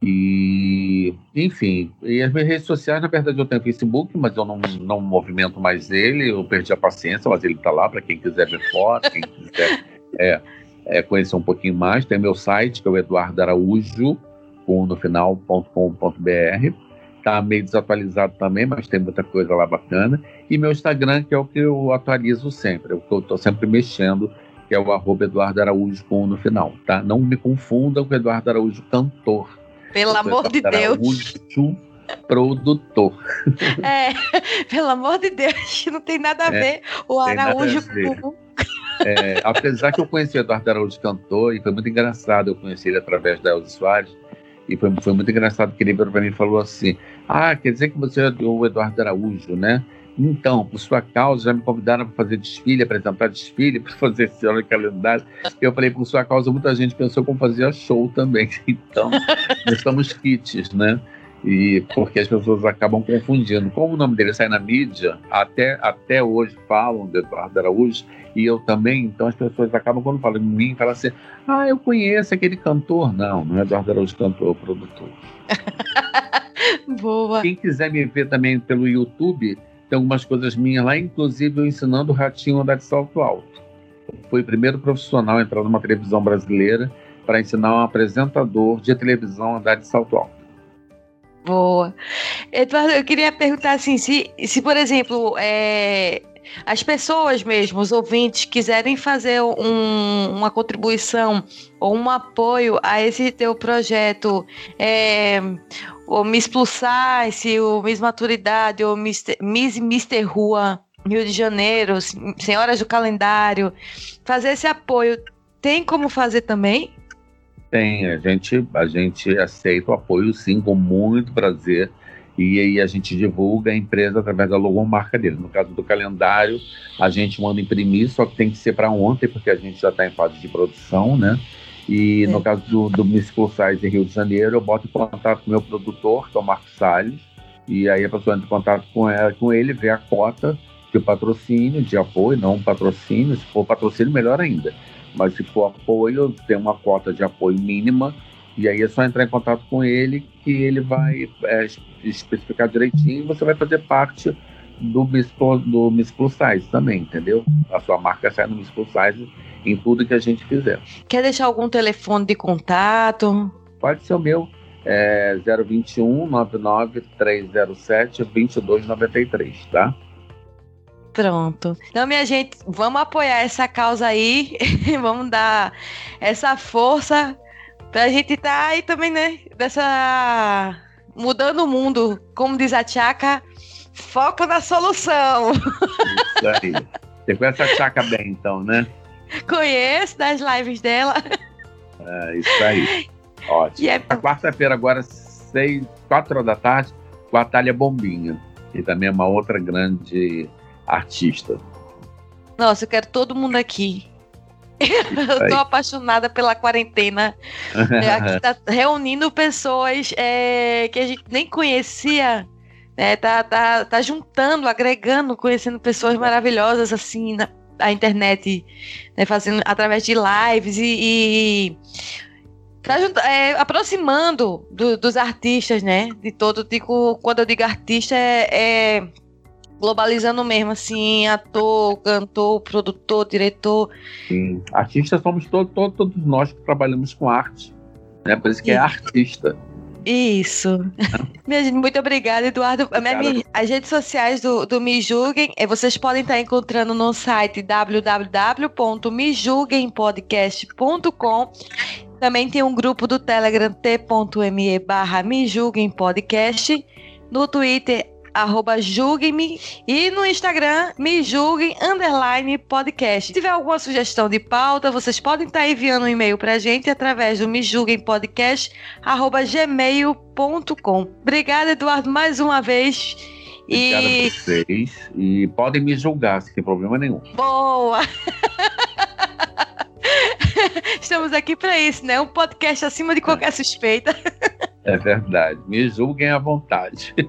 E, enfim, e as minhas redes sociais, na verdade, eu tenho Facebook, mas eu não, não movimento mais ele, eu perdi a paciência, mas ele está lá para quem quiser ver foto, quem quiser é, é, conhecer um pouquinho mais. Tem meu site, que é o Eduardo Araújo, com no final.com.br. Está meio desatualizado também, mas tem muita coisa lá bacana. E meu Instagram, que é o que eu atualizo sempre, é o que eu estou sempre mexendo, que é o arroba Eduardo Araújo com no final, tá? Não me confundam com Eduardo Araújo cantor pelo amor de Deus. produtor. É, pelo amor de Deus, não tem nada a é, ver o Araújo com. É, apesar que eu conheci o Eduardo Araújo cantor, e foi muito engraçado, eu conheci ele através da Elza Soares, e foi, foi muito engraçado que ele virou para mim e falou assim: Ah, quer dizer que você é o Eduardo Araújo, né? Então, por sua causa, já me convidaram para fazer desfile, apresentar desfile, para fazer esse de calendário. Eu falei, por sua causa, muita gente pensou como fazer show também. Então, nós estamos kits, né? E porque as pessoas acabam confundindo. Como o nome dele sai na mídia, até, até hoje falam de Eduardo Araújo, e eu também, então as pessoas acabam, quando falam de mim, falam assim: ah, eu conheço aquele cantor. Não, não é Eduardo Araújo cantor, é o produtor. Boa. Quem quiser me ver também pelo YouTube, tem algumas coisas minhas lá, inclusive eu ensinando o ratinho a andar de salto alto. Fui o primeiro profissional a entrar numa televisão brasileira para ensinar um apresentador de televisão a andar de salto alto. Boa. Eduardo, eu queria perguntar assim, se, se por exemplo, é, as pessoas mesmo, os ouvintes, quiserem fazer um, uma contribuição ou um apoio a esse teu projeto, é, o Miss Plus Size, o Miss Maturidade, o Miss, Miss Mister Rua, Rio de Janeiro, Senhoras do Calendário, fazer esse apoio, tem como fazer também? Tem, a gente, a gente aceita o apoio sim, com muito prazer. E aí a gente divulga a empresa através da logomarca dele. No caso do calendário, a gente manda imprimir, só que tem que ser para ontem, porque a gente já está em fase de produção, né? E é. no caso do, do Miss Plus Size em Rio de Janeiro, eu boto em contato com o meu produtor, que é o Marcos Salles, e aí a pessoa entra em contato com, ela, com ele, vê a cota de patrocínio, de apoio, não patrocínio, se for patrocínio, melhor ainda. Mas se for apoio, tem uma cota de apoio mínima, e aí é só entrar em contato com ele que ele vai é, especificar direitinho e você vai fazer parte do Miss, do Miss Plus Size também, entendeu? A sua marca sai no Miss Plus Size em tudo que a gente fizer. Quer deixar algum telefone de contato? Pode ser o meu, é 021 99 307 2293, tá? Pronto. Então, minha gente, vamos apoiar essa causa aí, vamos dar essa força pra gente estar tá aí também, né? Dessa. Mudando o mundo, como diz a Tchaka, foco na solução. Isso aí. Você conhece a Tchaka bem, então, né? Conheço das lives dela. É, isso aí. Ótimo. É... A quarta-feira, agora, seis, quatro horas da tarde, com a Thalia Bombinha, que também é uma outra grande artista. Nossa, eu quero todo mundo aqui. eu tô apaixonada pela quarentena. Aqui tá reunindo pessoas é, que a gente nem conhecia. Né? Tá, tá, tá juntando, agregando, conhecendo pessoas maravilhosas assim na, a internet, né, fazendo através de lives e, e tá, é, aproximando do, dos artistas, né? De todo tipo, quando eu digo artista, é, é globalizando mesmo, assim, ator, cantor, produtor, diretor. Sim, artistas somos todos, todos, todos nós que trabalhamos com arte, né? Por isso que é artista. Isso. Minha gente, muito obrigada, Eduardo. Minha, as redes sociais do, do Me Julguem, eh, vocês podem estar encontrando no site www.mejulguempodcast.com. Também tem um grupo do Telegram t.me barra Me Julguem Podcast. No Twitter, arroba julguem-me e no Instagram me julguem underline podcast. Se tiver alguma sugestão de pauta, vocês podem estar enviando um e-mail pra gente através do me julguem podcast arroba gmail.com. Obrigada, Eduardo, mais uma vez. Obrigada e... a vocês. E podem me julgar, sem problema nenhum. Boa! Estamos aqui para isso, né? Um podcast acima de qualquer suspeita. É verdade. Me julguem à vontade.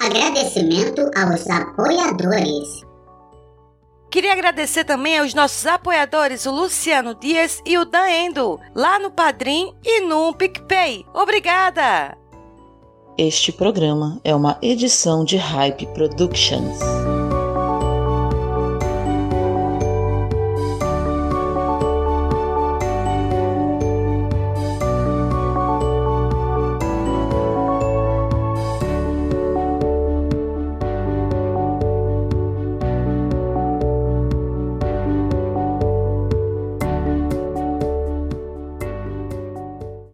Agradecimento aos apoiadores. Queria agradecer também aos nossos apoiadores, o Luciano Dias e o Daendo, lá no Padrim e no PicPay. Obrigada! Este programa é uma edição de Hype Productions.